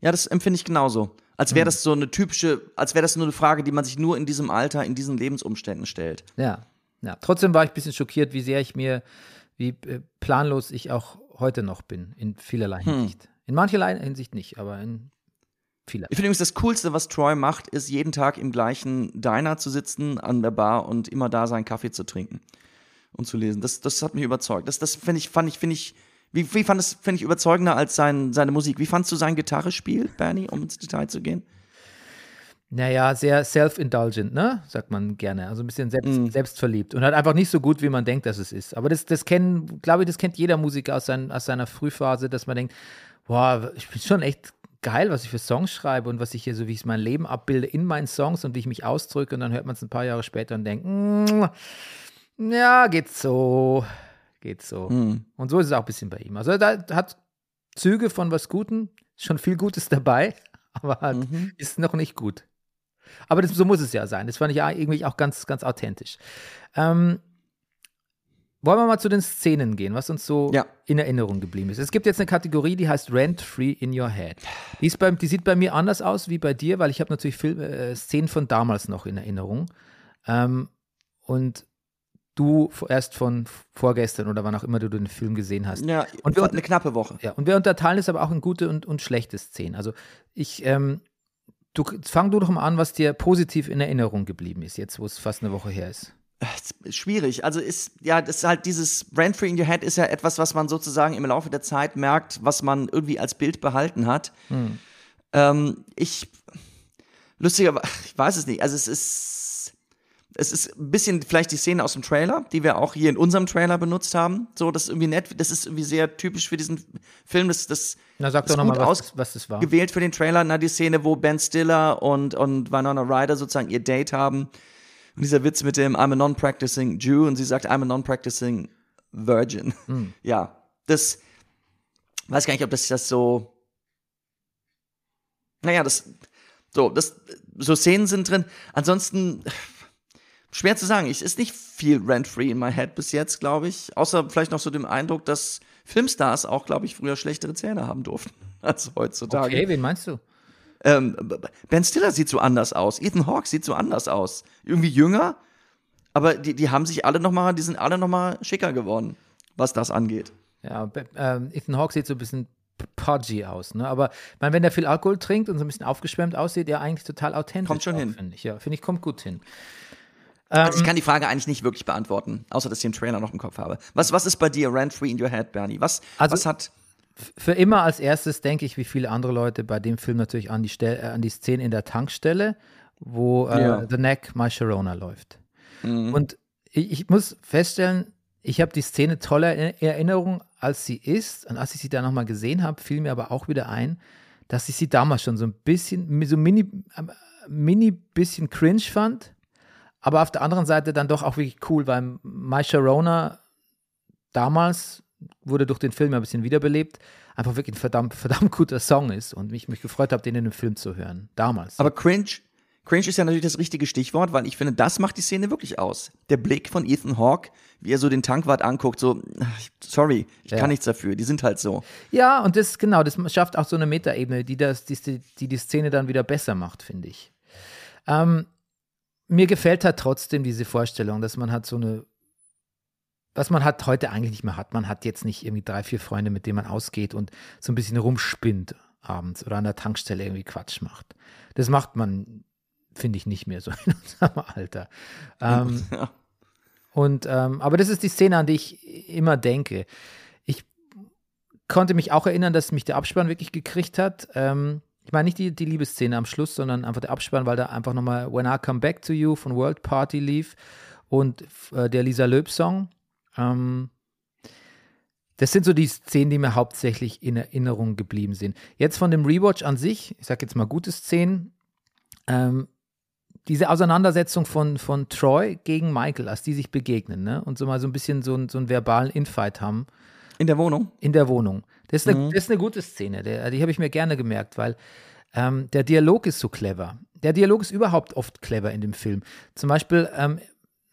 Ja, das empfinde ich genauso. Als wäre das so eine typische, als wäre das nur eine Frage, die man sich nur in diesem Alter, in diesen Lebensumständen stellt. Ja, ja. Trotzdem war ich ein bisschen schockiert, wie sehr ich mir, wie äh, planlos ich auch heute noch bin, in vielerlei Hm. Hinsicht. In mancherlei Hinsicht nicht, aber in vieler. Ich finde übrigens, das Coolste, was Troy macht, ist jeden Tag im gleichen Diner zu sitzen, an der Bar und immer da seinen Kaffee zu trinken und zu lesen. Das, das hat mich überzeugt. Das, das finde ich, fand ich, finde ich, wie, wie fand es, finde ich überzeugender als sein, seine Musik. Wie fandst du sein Gitarrespiel, Bernie, um ins Detail zu gehen? Naja, sehr self-indulgent, ne? Sagt man gerne. Also ein bisschen selbst, Mm. selbstverliebt. Und halt einfach nicht so gut, wie man denkt, dass es ist. Aber das, das kennen, glaube ich, das kennt jeder Musiker aus, sein, aus seiner Frühphase, dass man denkt, boah, ich bin schon echt geil, was ich für Songs schreibe und was ich hier, so wie ich mein Leben abbilde in meinen Songs und wie ich mich ausdrücke. Und dann hört man es ein paar Jahre später und denkt, mm, ja, geht so. Geht so. Hm. Und so ist es auch ein bisschen bei ihm. Also da hat Züge von was Guten, schon viel Gutes dabei, aber halt Mhm. ist noch nicht gut. Aber das, so muss es ja sein. Das fand ich irgendwie auch ganz, ganz authentisch. Ähm, wollen wir mal zu den Szenen gehen, was uns so Ja. in Erinnerung geblieben ist. Es gibt jetzt eine Kategorie, die heißt Rent Free in Your Head. Die, beim, die sieht bei mir anders aus wie bei dir, weil ich habe natürlich Film, äh, Szenen von damals noch in Erinnerung. Ähm, und du erst von vorgestern oder wann auch immer du den Film gesehen hast. Ja, Und wir- eine knappe Woche. Ja, und wir unterteilen es aber auch in gute und, und schlechte Szenen. Also ich, ähm, du fang du doch mal an, was dir positiv in Erinnerung geblieben ist, jetzt wo es fast eine Woche her ist. schwierig. Also ist, ja, das ist halt dieses Rent Free in Your Head ist ja etwas, was man sozusagen im Laufe der Zeit merkt, was man irgendwie als Bild behalten hat. Hm. Ähm, ich, lustiger, ich weiß es nicht. Also es ist, es ist ein bisschen vielleicht die Szene aus dem Trailer, die wir auch hier in unserem Trailer benutzt haben. So, das ist irgendwie nett. Das ist irgendwie sehr typisch für diesen Film. Das, das Na, sag ist doch nochmal, gut was, was das war. gewählt für den Trailer. Na, die Szene, wo Ben Stiller und, und Winona Ryder sozusagen ihr Date haben. Und dieser Witz mit dem I'm a non-practicing Jew und sie sagt I'm a non-practicing Virgin. Ja, das weiß gar nicht, ob das das so. Naja, das so, das so Szenen sind drin. Ansonsten schwer zu sagen. Es ist nicht viel rent-free in my head bis jetzt, glaube ich. Außer vielleicht noch so dem Eindruck, dass Filmstars auch, glaube ich, früher schlechtere Zähne haben durften als heutzutage. Okay, wen meinst du? Ähm, ben Stiller sieht so anders aus. Ethan Hawke sieht so anders aus. Irgendwie jünger, aber die, die haben sich alle noch mal, die sind alle noch mal schicker geworden, was das angeht. Ja, ähm, Ethan Hawke sieht so ein bisschen podgy aus, ne? Aber meine, wenn der viel Alkohol trinkt und so ein bisschen aufgeschwemmt aussieht, der eigentlich total authentisch. Kommt schon auch, hin. Finde ich. Ja, finde ich, kommt gut hin. Also ich kann die Frage eigentlich nicht wirklich beantworten, außer dass ich den Trailer noch im Kopf habe. Was, was ist bei dir rent free in your head, Bernie? Was, Also- was hat Für immer als erstes denke ich, wie viele andere Leute bei dem Film natürlich an die, Stel äh, an die Szene in der Tankstelle, wo äh, Ja. The Neck My Sharona läuft. Und ich, ich muss feststellen, ich habe die Szene toller in Erinnerung, als sie ist. Und als ich sie dann nochmal gesehen habe, fiel mir aber auch wieder ein, dass ich sie damals schon so ein bisschen, so mini, ähm, mini bisschen cringe fand. Aber auf der anderen Seite dann doch auch wirklich cool, weil My Sharona damals wurde durch den Film ein bisschen wiederbelebt, einfach wirklich ein verdammt, verdammt guter Song ist und mich, mich gefreut habe, den in dem Film zu hören. Damals. Aber cringe, cringe ist ja natürlich das richtige Stichwort, weil ich finde, das macht die Szene wirklich aus. Der Blick von Ethan Hawke, wie er so den Tankwart anguckt, so, sorry, ich Ja. kann nichts dafür, die sind halt so. ja, und das, genau, das schafft auch so eine Metaebene, die, das, die, die die Szene dann wieder besser macht, finde ich. Ähm, mir gefällt halt trotzdem diese Vorstellung, dass man hat so eine, was man hat heute eigentlich nicht mehr hat. Man hat jetzt nicht irgendwie drei, vier Freunde, mit denen man ausgeht und so ein bisschen rumspinnt abends oder an der Tankstelle irgendwie Quatsch macht. Das macht man, finde ich, nicht mehr so in unserem Alter. Ähm, Ja. Und ähm, aber das ist die Szene, an die ich immer denke. Ich konnte mich auch erinnern, dass mich der Abspann wirklich gekriegt hat. Ähm, ich meine nicht die, die Liebesszene am Schluss, sondern einfach der Abspann, weil da einfach nochmal When I Come Back to You von World Party lief und äh, der Lisa Löb Song. Ähm, das sind so die Szenen, die mir hauptsächlich in Erinnerung geblieben sind. Jetzt von dem Rewatch an sich, ich sag jetzt mal gute Szenen, ähm, diese Auseinandersetzung von, von Troy gegen Michael, als die sich begegnen, ne? Und so mal so ein bisschen so, so einen verbalen Infight haben In der Wohnung? in der Wohnung. Das ist eine, das ist eine gute Szene, der, die habe ich mir gerne gemerkt, weil ähm, der Dialog ist so clever. Der Dialog ist überhaupt oft clever in dem Film. Zum Beispiel, ähm,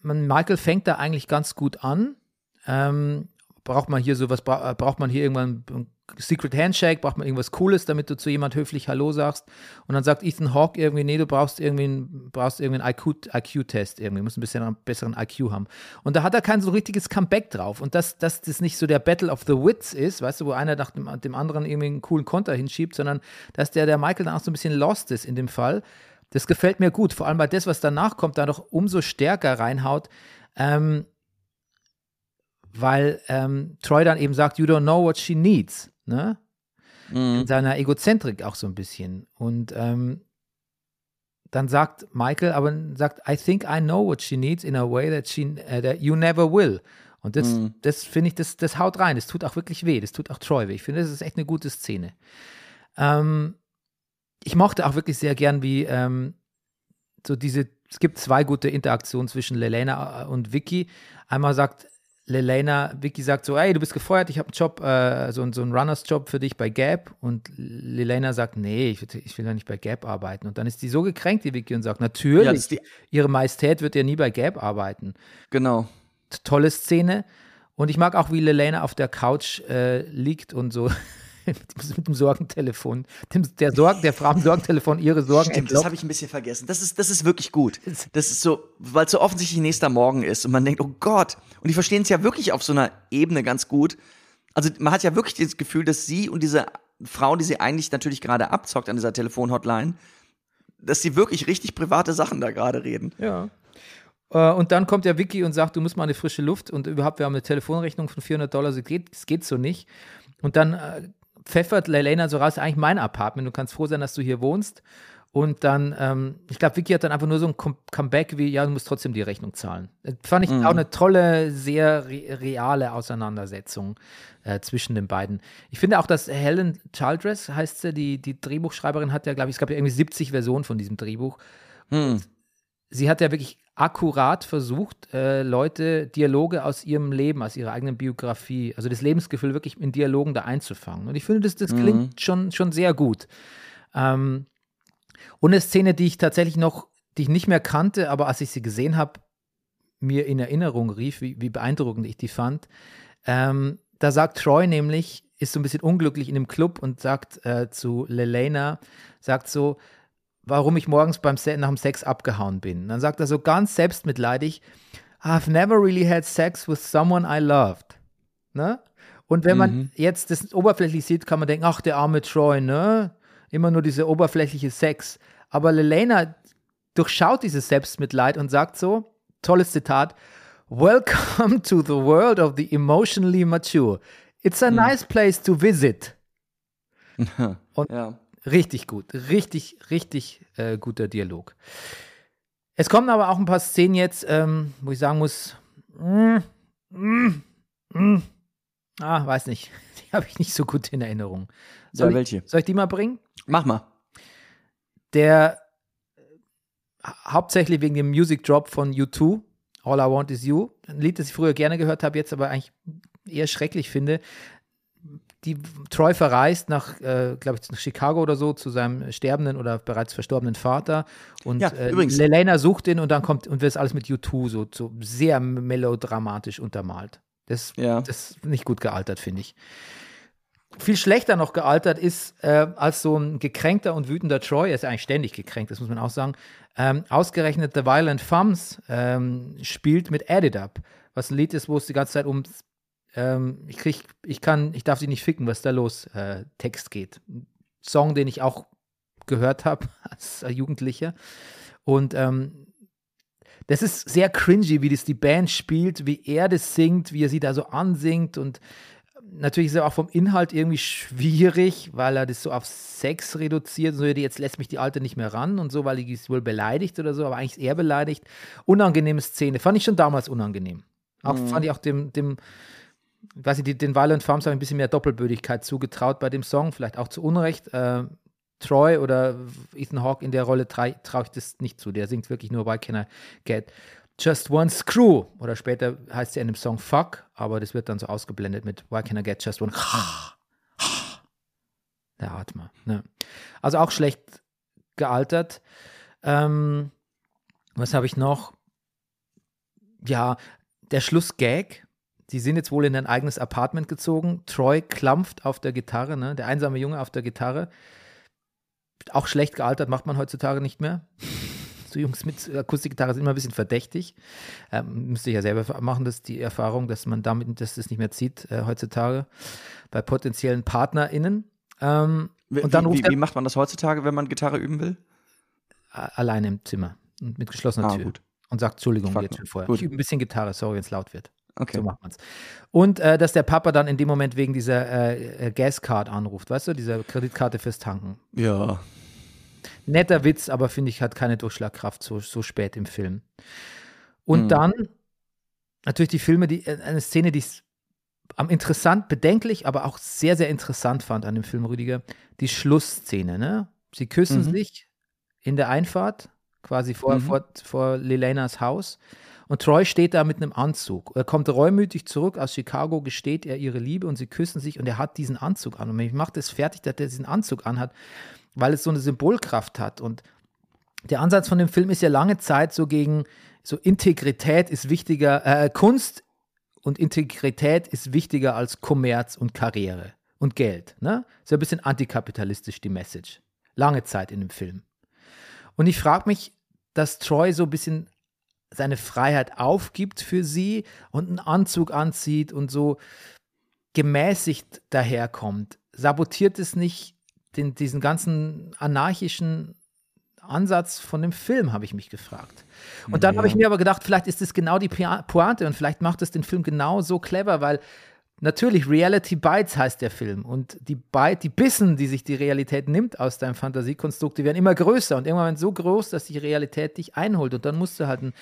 man, Michael fängt da eigentlich ganz gut an. Ähm, braucht man hier sowas, bra braucht man hier irgendwann Secret Handshake, braucht man irgendwas Cooles, damit du zu jemand höflich Hallo sagst. Und dann sagt Ethan Hawke irgendwie, nee, du brauchst irgendwie einen, brauchst irgendwie einen IQ IQ-Test irgendwie, musst ein bisschen einen besseren IQ haben. Und da hat er kein so richtiges Comeback drauf. Und dass, dass das nicht so der Battle of the Wits ist, weißt du, wo einer nach dem, dem anderen irgendwie einen coolen Konter hinschiebt, sondern dass der, der Michael dann auch so ein bisschen lost ist in dem Fall. Das gefällt mir gut, vor allem weil das, was danach kommt, da noch umso stärker reinhaut. Ähm, weil ähm, Troy dann eben sagt, you don't know what she needs, ne? In seiner Egozentrik auch so ein bisschen. Und ähm, dann sagt Michael, aber sagt, I think I know what she needs in a way that she äh, that you never will. Und das, das finde ich, das, das haut rein. Das tut auch wirklich weh. Das tut auch Troy weh. Ich finde, das ist echt eine gute Szene. Ähm, ich mochte auch wirklich sehr gern, wie ähm, so diese, es gibt zwei gute Interaktionen zwischen Lelena und Vicky. Einmal sagt Lelena, Vicky sagt so, ey, du bist gefeuert, ich habe einen Job, äh, so, so einen Runners-Job für dich bei Gap. Und Lelena sagt, nee, ich, will- ich will ja nicht bei Gap arbeiten. Und dann ist die so gekränkt, die Vicky, und sagt, natürlich, Ja, ihre Majestät wird ja nie bei Gap arbeiten. Genau. Tolle Szene. Und ich mag auch, wie Lelena auf der Couch äh, liegt und so mit dem Sorgentelefon, dem, der, Sorgen, der Frau am Sorgentelefon ihre Sorgen Stimmt, das habe ich ein bisschen vergessen. Das ist, das ist wirklich gut. Das ist so, weil es so offensichtlich nächster Morgen ist und man denkt, oh Gott. Und die verstehen es ja wirklich auf so einer Ebene ganz gut. Also man hat ja wirklich das Gefühl, dass sie und diese Frau, die sie eigentlich natürlich gerade abzockt an dieser Telefonhotline, dass sie wirklich richtig private Sachen da gerade reden. Ja. Äh, und dann kommt der Vicky und sagt, du musst mal eine frische Luft und überhaupt, wir haben eine Telefonrechnung von 400 Dollar, das geht, das geht so nicht. Und dann äh, pfeffert Lelena so raus, eigentlich mein Apartment, du kannst froh sein, dass du hier wohnst. Und dann, ähm, ich glaube, Vicky hat dann einfach nur so ein Com Comeback wie, ja, du musst trotzdem die Rechnung zahlen. Das fand ich Mhm. auch eine tolle, sehr re reale Auseinandersetzung äh, zwischen den beiden. Ich finde auch, dass Helen Childress, heißt sie, die, die Drehbuchschreiberin, hat ja, glaube ich, es gab ja irgendwie 70 Versionen von diesem Drehbuch. Hm. Sie hat ja wirklich akkurat versucht, äh, Leute Dialoge aus ihrem Leben, aus ihrer eigenen Biografie, also das Lebensgefühl wirklich in Dialogen da einzufangen. Und ich finde, das, das klingt schon, schon sehr gut. Ähm, und eine Szene, die ich tatsächlich noch, die ich nicht mehr kannte, aber als ich sie gesehen habe, mir in Erinnerung rief, wie, wie beeindruckend ich die fand. Ähm, da sagt Troy nämlich, ist so ein bisschen unglücklich in dem Club und sagt äh, zu Lelena, sagt so, warum ich morgens beim Se nach dem Sex abgehauen bin. Dann sagt er so ganz selbstmitleidig, I've never really had sex with someone I loved. Ne? Und wenn man jetzt das oberflächlich sieht, kann man denken, ach, der arme Troy, ne? Immer nur diese oberflächliche Sex. Aber Lelena durchschaut dieses Selbstmitleid und sagt so, tolles Zitat, Welcome to the world of the emotionally mature. It's a nice place to visit. Ja. Richtig gut, richtig, richtig äh, guter Dialog. Es kommen aber auch ein paar Szenen jetzt, ähm, wo ich sagen muss, mm, mm, mm, ah, weiß nicht, die habe ich nicht so gut in Erinnerung. Soll, Ja, ich, welche? soll ich die mal bringen? Mach mal. Der hauptsächlich wegen dem Music Drop von U2, All I Want Is You, ein Lied, das ich früher gerne gehört habe, jetzt aber eigentlich eher schrecklich finde. Die Troy verreist nach, äh, glaube ich, nach Chicago oder so zu seinem sterbenden oder bereits verstorbenen Vater und Ja, äh. Lelena sucht ihn und dann kommt und wird es alles mit U2 so, so sehr melodramatisch untermalt. Das, Ja. das ist nicht gut gealtert, finde ich. Viel schlechter noch gealtert ist, äh, als so ein gekränkter und wütender Troy, er ist eigentlich ständig gekränkt, das muss man auch sagen, ähm, ausgerechnet The Violent Femmes ähm, spielt mit Add It Up, was ein Lied ist, wo es die ganze Zeit um ähm, ich krieg, ich kann, ich darf sie nicht ficken, was da los äh, Text geht. Song, den ich auch gehört habe als Jugendlicher. Und ähm, das ist sehr cringy, wie das die Band spielt, wie er das singt, wie er sie da so ansingt und natürlich ist er auch vom Inhalt irgendwie schwierig, weil er das so auf Sex reduziert. So, jetzt lässt mich die Alte nicht mehr ran und so, weil die ist wohl beleidigt oder so, aber eigentlich ist er beleidigt. Unangenehme Szene. Fand ich schon damals unangenehm. Auch fand ich auch dem, dem weiß die- den Violent Farms habe ich ein bisschen mehr Doppelbödigkeit zugetraut bei dem Song, vielleicht auch zu Unrecht. Äh, Troy oder Ethan Hawke in der Rolle traue trau ich das nicht zu. Der singt wirklich nur Why Can I Get Just One Screw. Oder später heißt er in dem Song Fuck, aber das wird dann so ausgeblendet mit Why Can I Get Just One Der Atmer. Ne? Also auch schlecht gealtert. Ähm, was habe ich noch? Ja, der Schlussgag. Sie sind jetzt wohl in ein eigenes Apartment gezogen. Troy klampft auf der Gitarre, ne? der einsame Junge auf der Gitarre. Auch schlecht gealtert, macht man heutzutage nicht mehr. So Jungs mit Akustikgitarre sind immer ein bisschen verdächtig. Ähm, müsste ich ja selber machen, dass die Erfahrung, dass man damit, dass das nicht mehr zieht äh, heutzutage bei potenziellen PartnerInnen. Ähm, Wie, und dann wie, ruft wie, wie macht man das heutzutage, wenn man Gitarre üben will? alleine im Zimmer und mit geschlossener Ah, Tür gut. und sagt Entschuldigung jetzt schon vorher. gut. Ich übe ein bisschen Gitarre, sorry, wenn es laut wird. Okay. So macht man's. Und äh, dass der Papa dann in dem Moment wegen dieser äh, äh, Gascard anruft, weißt du, dieser Kreditkarte fürs Tanken. Ja. Netter Witz, aber finde ich, hat keine Durchschlagkraft so, so spät im Film. Und Hm. dann natürlich die Filme, die äh, eine Szene, die ich am interessant, bedenklich, aber auch sehr, sehr interessant fand an dem Film, Rüdiger, die Schlussszene, ne? Sie küssen Mhm. sich in der Einfahrt, quasi vor, Mhm. vor, vor Lelenas Haus. Und Troy steht da mit einem Anzug. Er kommt reumütig zurück aus Chicago, gesteht er ihre Liebe und sie küssen sich und er hat diesen Anzug an. Und mich macht es fertig, dass er diesen Anzug anhat, weil es so eine Symbolkraft hat. Und der Ansatz von dem Film ist ja lange Zeit so gegen so Integrität ist wichtiger, äh, Kunst und Integrität ist wichtiger als Kommerz und Karriere und Geld. Ne? So ein bisschen antikapitalistisch die Message. Lange Zeit in dem Film. Und ich frage mich, dass Troy so ein bisschen seine Freiheit aufgibt für sie und einen Anzug anzieht und so gemäßigt daherkommt. Sabotiert es nicht den, diesen ganzen anarchischen Ansatz von dem Film, habe ich mich gefragt. Und dann habe ich mir aber gedacht, vielleicht ist es genau die Pointe und vielleicht macht es den Film genau so clever, weil natürlich Reality Bites heißt der Film und die Bite, die Bissen, die sich die Realität nimmt aus deinem Fantasiekonstrukt, die werden immer größer und irgendwann so groß, dass die Realität dich einholt und dann musst du halt einen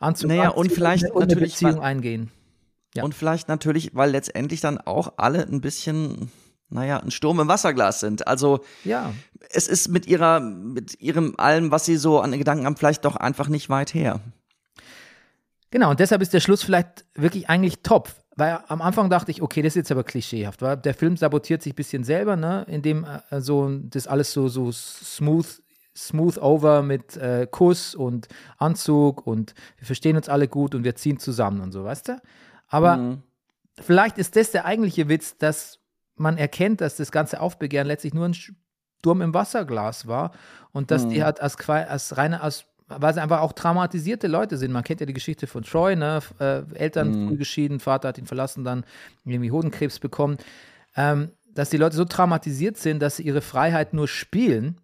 Anzug Naja, anziehen und vielleicht eine natürlich, Beziehung weil- eingehen. Ja. Und vielleicht natürlich, weil letztendlich dann auch alle ein bisschen, naja, ein Sturm im Wasserglas sind. Also Ja, es ist mit ihrer, mit ihrem allem, was sie so an Gedanken haben, vielleicht doch einfach nicht weit her. Genau, und deshalb ist der Schluss vielleicht wirklich eigentlich top. Weil am Anfang dachte ich, okay, das ist jetzt aber klischeehaft, weil der Film sabotiert sich ein bisschen selber, ne, indem äh, so das alles so, so smooth, smooth over mit äh, Kuss und Anzug und wir verstehen uns alle gut und wir ziehen zusammen und so, weißt du? Aber vielleicht ist das der eigentliche Witz, dass man erkennt, dass das ganze Aufbegehren letztlich nur ein Sturm im Wasserglas war und dass die halt als, als reine, als, weil sie einfach auch traumatisierte Leute sind. Man kennt ja die Geschichte von Troy, ne? Äh, Eltern früh geschieden, Vater hat ihn verlassen, dann irgendwie Hodenkrebs bekommen. Ähm, dass die Leute so traumatisiert sind, dass sie ihre Freiheit nur spielen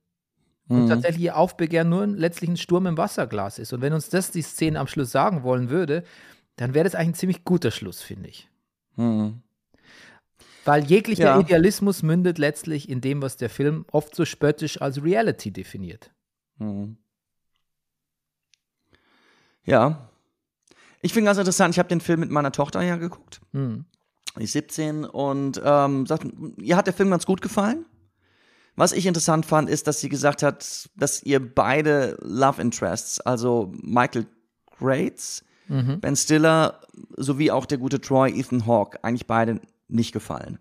und tatsächlich ihr Aufbegehren nur letztlich ein Sturm im Wasserglas ist. Und wenn uns das die Szene am Schluss sagen wollen würde, dann wäre das eigentlich ein ziemlich guter Schluss, finde ich. Hm. Weil jeglicher Ja. Idealismus mündet letztlich in dem, was der Film oft so spöttisch als Reality definiert. Hm. Ja. Ich finde ganz interessant, ich habe den Film mit meiner Tochter ja geguckt. Hm. Die ist 17 und ähm, sagt, ihr hat der Film ganz gut gefallen. Was ich interessant fand, ist, dass sie gesagt hat, dass ihr beide Love Interests, also Michael Grates, Ben Stiller sowie auch der gute Troy Ethan Hawke, eigentlich beide nicht gefallen.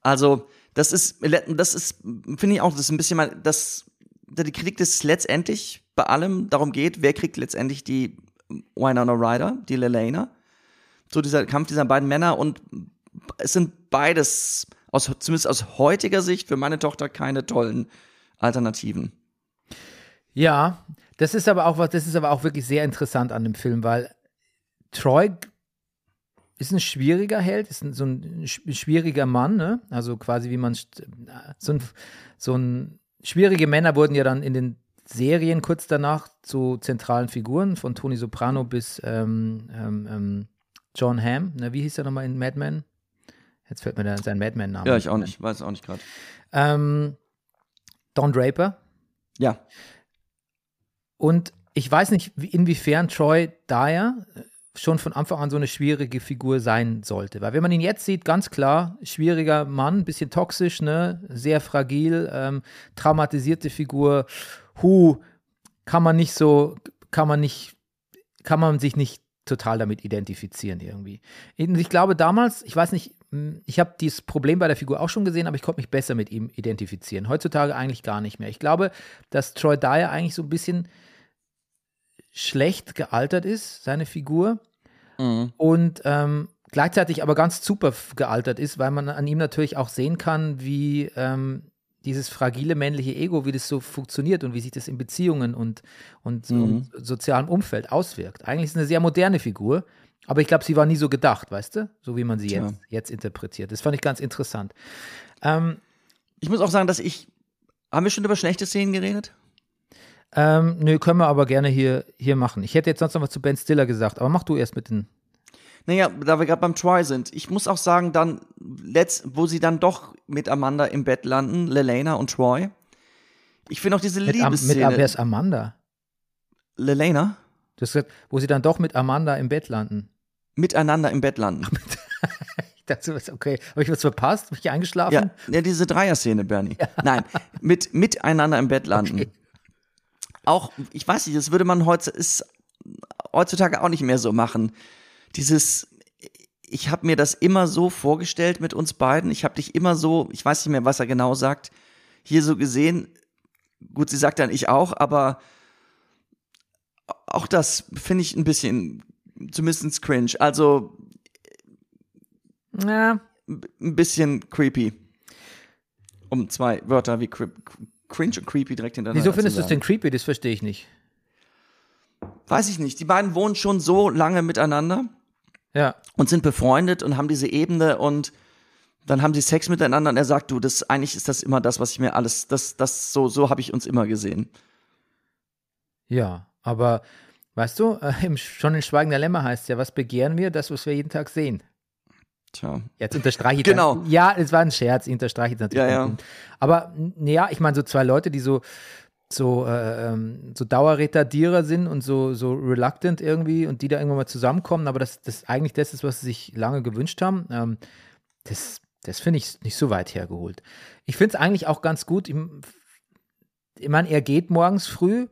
Also, das ist, das ist, finde ich auch, das ist ein bisschen mal, das, die Kritik ist letztendlich bei allem darum geht, wer kriegt letztendlich die Winona Ryder, die Lelena. So dieser Kampf dieser beiden Männer und es sind beides, aus, zumindest aus heutiger Sicht, für meine Tochter keine tollen Alternativen. Ja, das ist aber auch was, das ist aber auch wirklich sehr interessant an dem Film, weil Troy ist ein schwieriger Held, ist ein, so ein sch- schwieriger Mann, ne? Also quasi wie man so ein, so ein schwierige Männer wurden ja dann in den Serien kurz danach zu zentralen Figuren, von Tony Soprano bis ähm, ähm, ähm, John Hamm. Ne, wie hieß er nochmal in Mad Men? Jetzt fällt mir der, sein Mad Men-Name. Ja, ich auch nicht, weiß auch nicht gerade. Ähm, Don Draper. Ja, Und ich weiß nicht, wie- inwiefern Troy Dyer äh, schon von Anfang an so eine schwierige Figur sein sollte. Weil wenn man ihn jetzt sieht, ganz klar, schwieriger Mann, bisschen toxisch, ne, sehr fragil, ähm, traumatisierte Figur, hu, kann man nicht so, kann man nicht, kann man sich nicht total damit identifizieren irgendwie. Und ich glaube damals, ich weiß nicht, mh, ich habe dieses Problem bei der Figur auch schon gesehen, aber ich konnte mich besser mit ihm identifizieren. Heutzutage eigentlich gar nicht mehr. Ich glaube, dass Troy Dyer eigentlich so ein bisschen schlecht gealtert ist, seine Figur. Und ähm, gleichzeitig aber ganz super gealtert ist, weil man an ihm natürlich auch sehen kann, wie ähm, dieses fragile männliche Ego, wie das so funktioniert und wie sich das in Beziehungen und, und, und sozialem Umfeld auswirkt. Eigentlich ist es eine sehr moderne Figur, aber ich glaube, sie war nie so gedacht, weißt du? So wie man sie jetzt, jetzt interpretiert. Das fand ich ganz interessant. Ähm, ich muss auch sagen, dass ich, haben wir schon über schlechte Szenen geredet? ähm, nö, können wir aber gerne hier, hier machen. Ich hätte jetzt sonst noch was zu Ben Stiller gesagt, aber mach du erst mit den. Naja, da wir gerade beim Troy sind, ich muss auch sagen, dann, letzt, wo sie dann doch mit Amanda im Bett landen, Lelena und Troy. Ich finde auch diese Mit, Am, mit Liebesszene. wer ist Du Lelena hast gesagt, wo sie dann doch mit Amanda im Bett landen. miteinander im Bett landen. Ich dachte, okay, habe ich was verpasst? Bin ich eingeschlafen? Ja, ja diese Dreier-Szene, Bernie. Nein, mit, miteinander im Bett landen. Okay. Auch, ich weiß nicht, das würde man heute, ist heutzutage auch nicht mehr so machen. Dieses, ich habe mir das immer so vorgestellt mit uns beiden. Ich habe dich immer so, ich weiß nicht mehr, was er genau sagt, hier so gesehen. Gut, sie sagt dann ich auch, aber auch das finde ich ein bisschen, zumindest cringe. Also Ja, ein bisschen creepy. Um zwei Wörter wie cri cringe und creepy direkt hintereinander wieso findest du es denn creepy? Das verstehe ich nicht. Weiß ich nicht. Die beiden wohnen schon so lange miteinander Ja, und sind befreundet und haben diese Ebene und dann haben sie Sex miteinander und er sagt, du, das eigentlich ist das immer das, was ich mir alles, das, das so, so habe ich uns immer gesehen. Ja, aber weißt du, äh, im, schon in Schweigen der Lämmer heißt es ja, was begehren wir? Das, was wir jeden Tag sehen. Tja. Jetzt unterstreiche ich Genau. Das. Ja, es war ein Scherz, ich unterstreiche jetzt natürlich. Ja, ja. Aber ja, ich meine, so zwei Leute, die so, so, äh, ähm, so Dauerretardierer sind und so, so reluctant irgendwie und die da irgendwann mal zusammenkommen, aber das, das eigentlich das ist, was sie sich lange gewünscht haben, ähm, das, das finde ich nicht so weit hergeholt. Ich finde es eigentlich auch ganz gut. Ich, ich meine, er geht morgens früh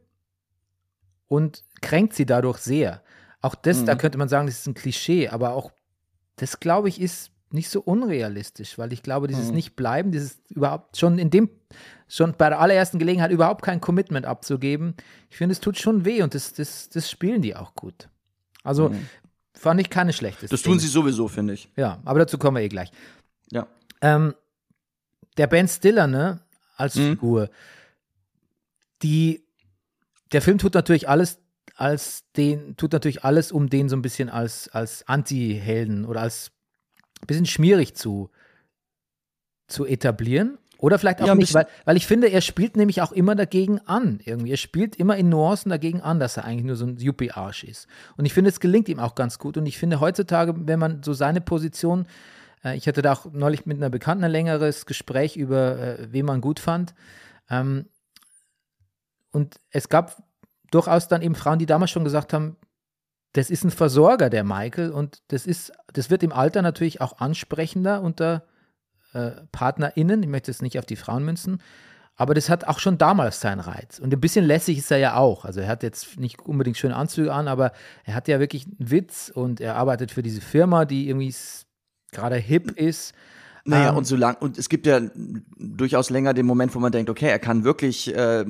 und kränkt sie dadurch sehr. Auch das, da könnte man sagen, das ist ein Klischee, aber auch das, glaube ich, ist nicht so unrealistisch, weil ich glaube, dieses Nicht-Bleiben, dieses überhaupt schon in dem, schon bei der allerersten Gelegenheit überhaupt kein Commitment abzugeben, ich finde, es tut schon weh und das, das, das spielen die auch gut. Also fand ich keine schlechte Das tun sie sowieso, finde ich. Ja, aber dazu kommen wir eh gleich. Ja. Ähm, der Ben Stiller, ne, als Mhm. Figur, die, der Film tut natürlich alles als den, tut natürlich alles, um den so ein bisschen als, als Anti-Helden oder als bisschen schmierig zu, zu etablieren. Oder vielleicht auch Ja, nicht, weil, weil ich finde, er spielt nämlich auch immer dagegen an. Irgendwie. Er spielt immer in Nuancen dagegen an, dass er eigentlich nur so ein Yuppie-Arsch ist. Und ich finde, es gelingt ihm auch ganz gut. Und ich finde heutzutage, wenn man so seine Position, äh, ich hatte da auch neulich mit einer Bekannten ein längeres Gespräch über, äh, wen man gut fand. Ähm, und es gab durchaus dann eben Frauen, die damals schon gesagt haben, das ist ein Versorger, der Michael, und das ist, das wird im Alter natürlich auch ansprechender unter äh, PartnerInnen. Ich möchte jetzt nicht auf die Frauen münzen, aber das hat auch schon damals seinen Reiz. Und ein bisschen lässig ist er ja auch. Also er hat jetzt nicht unbedingt schöne Anzüge an, aber er hat ja wirklich einen Witz und er arbeitet für diese Firma, die irgendwie gerade hip ist. Naja, Ähm, und so lang, und es gibt ja durchaus länger den Moment, wo man denkt, okay, er kann wirklich, äh,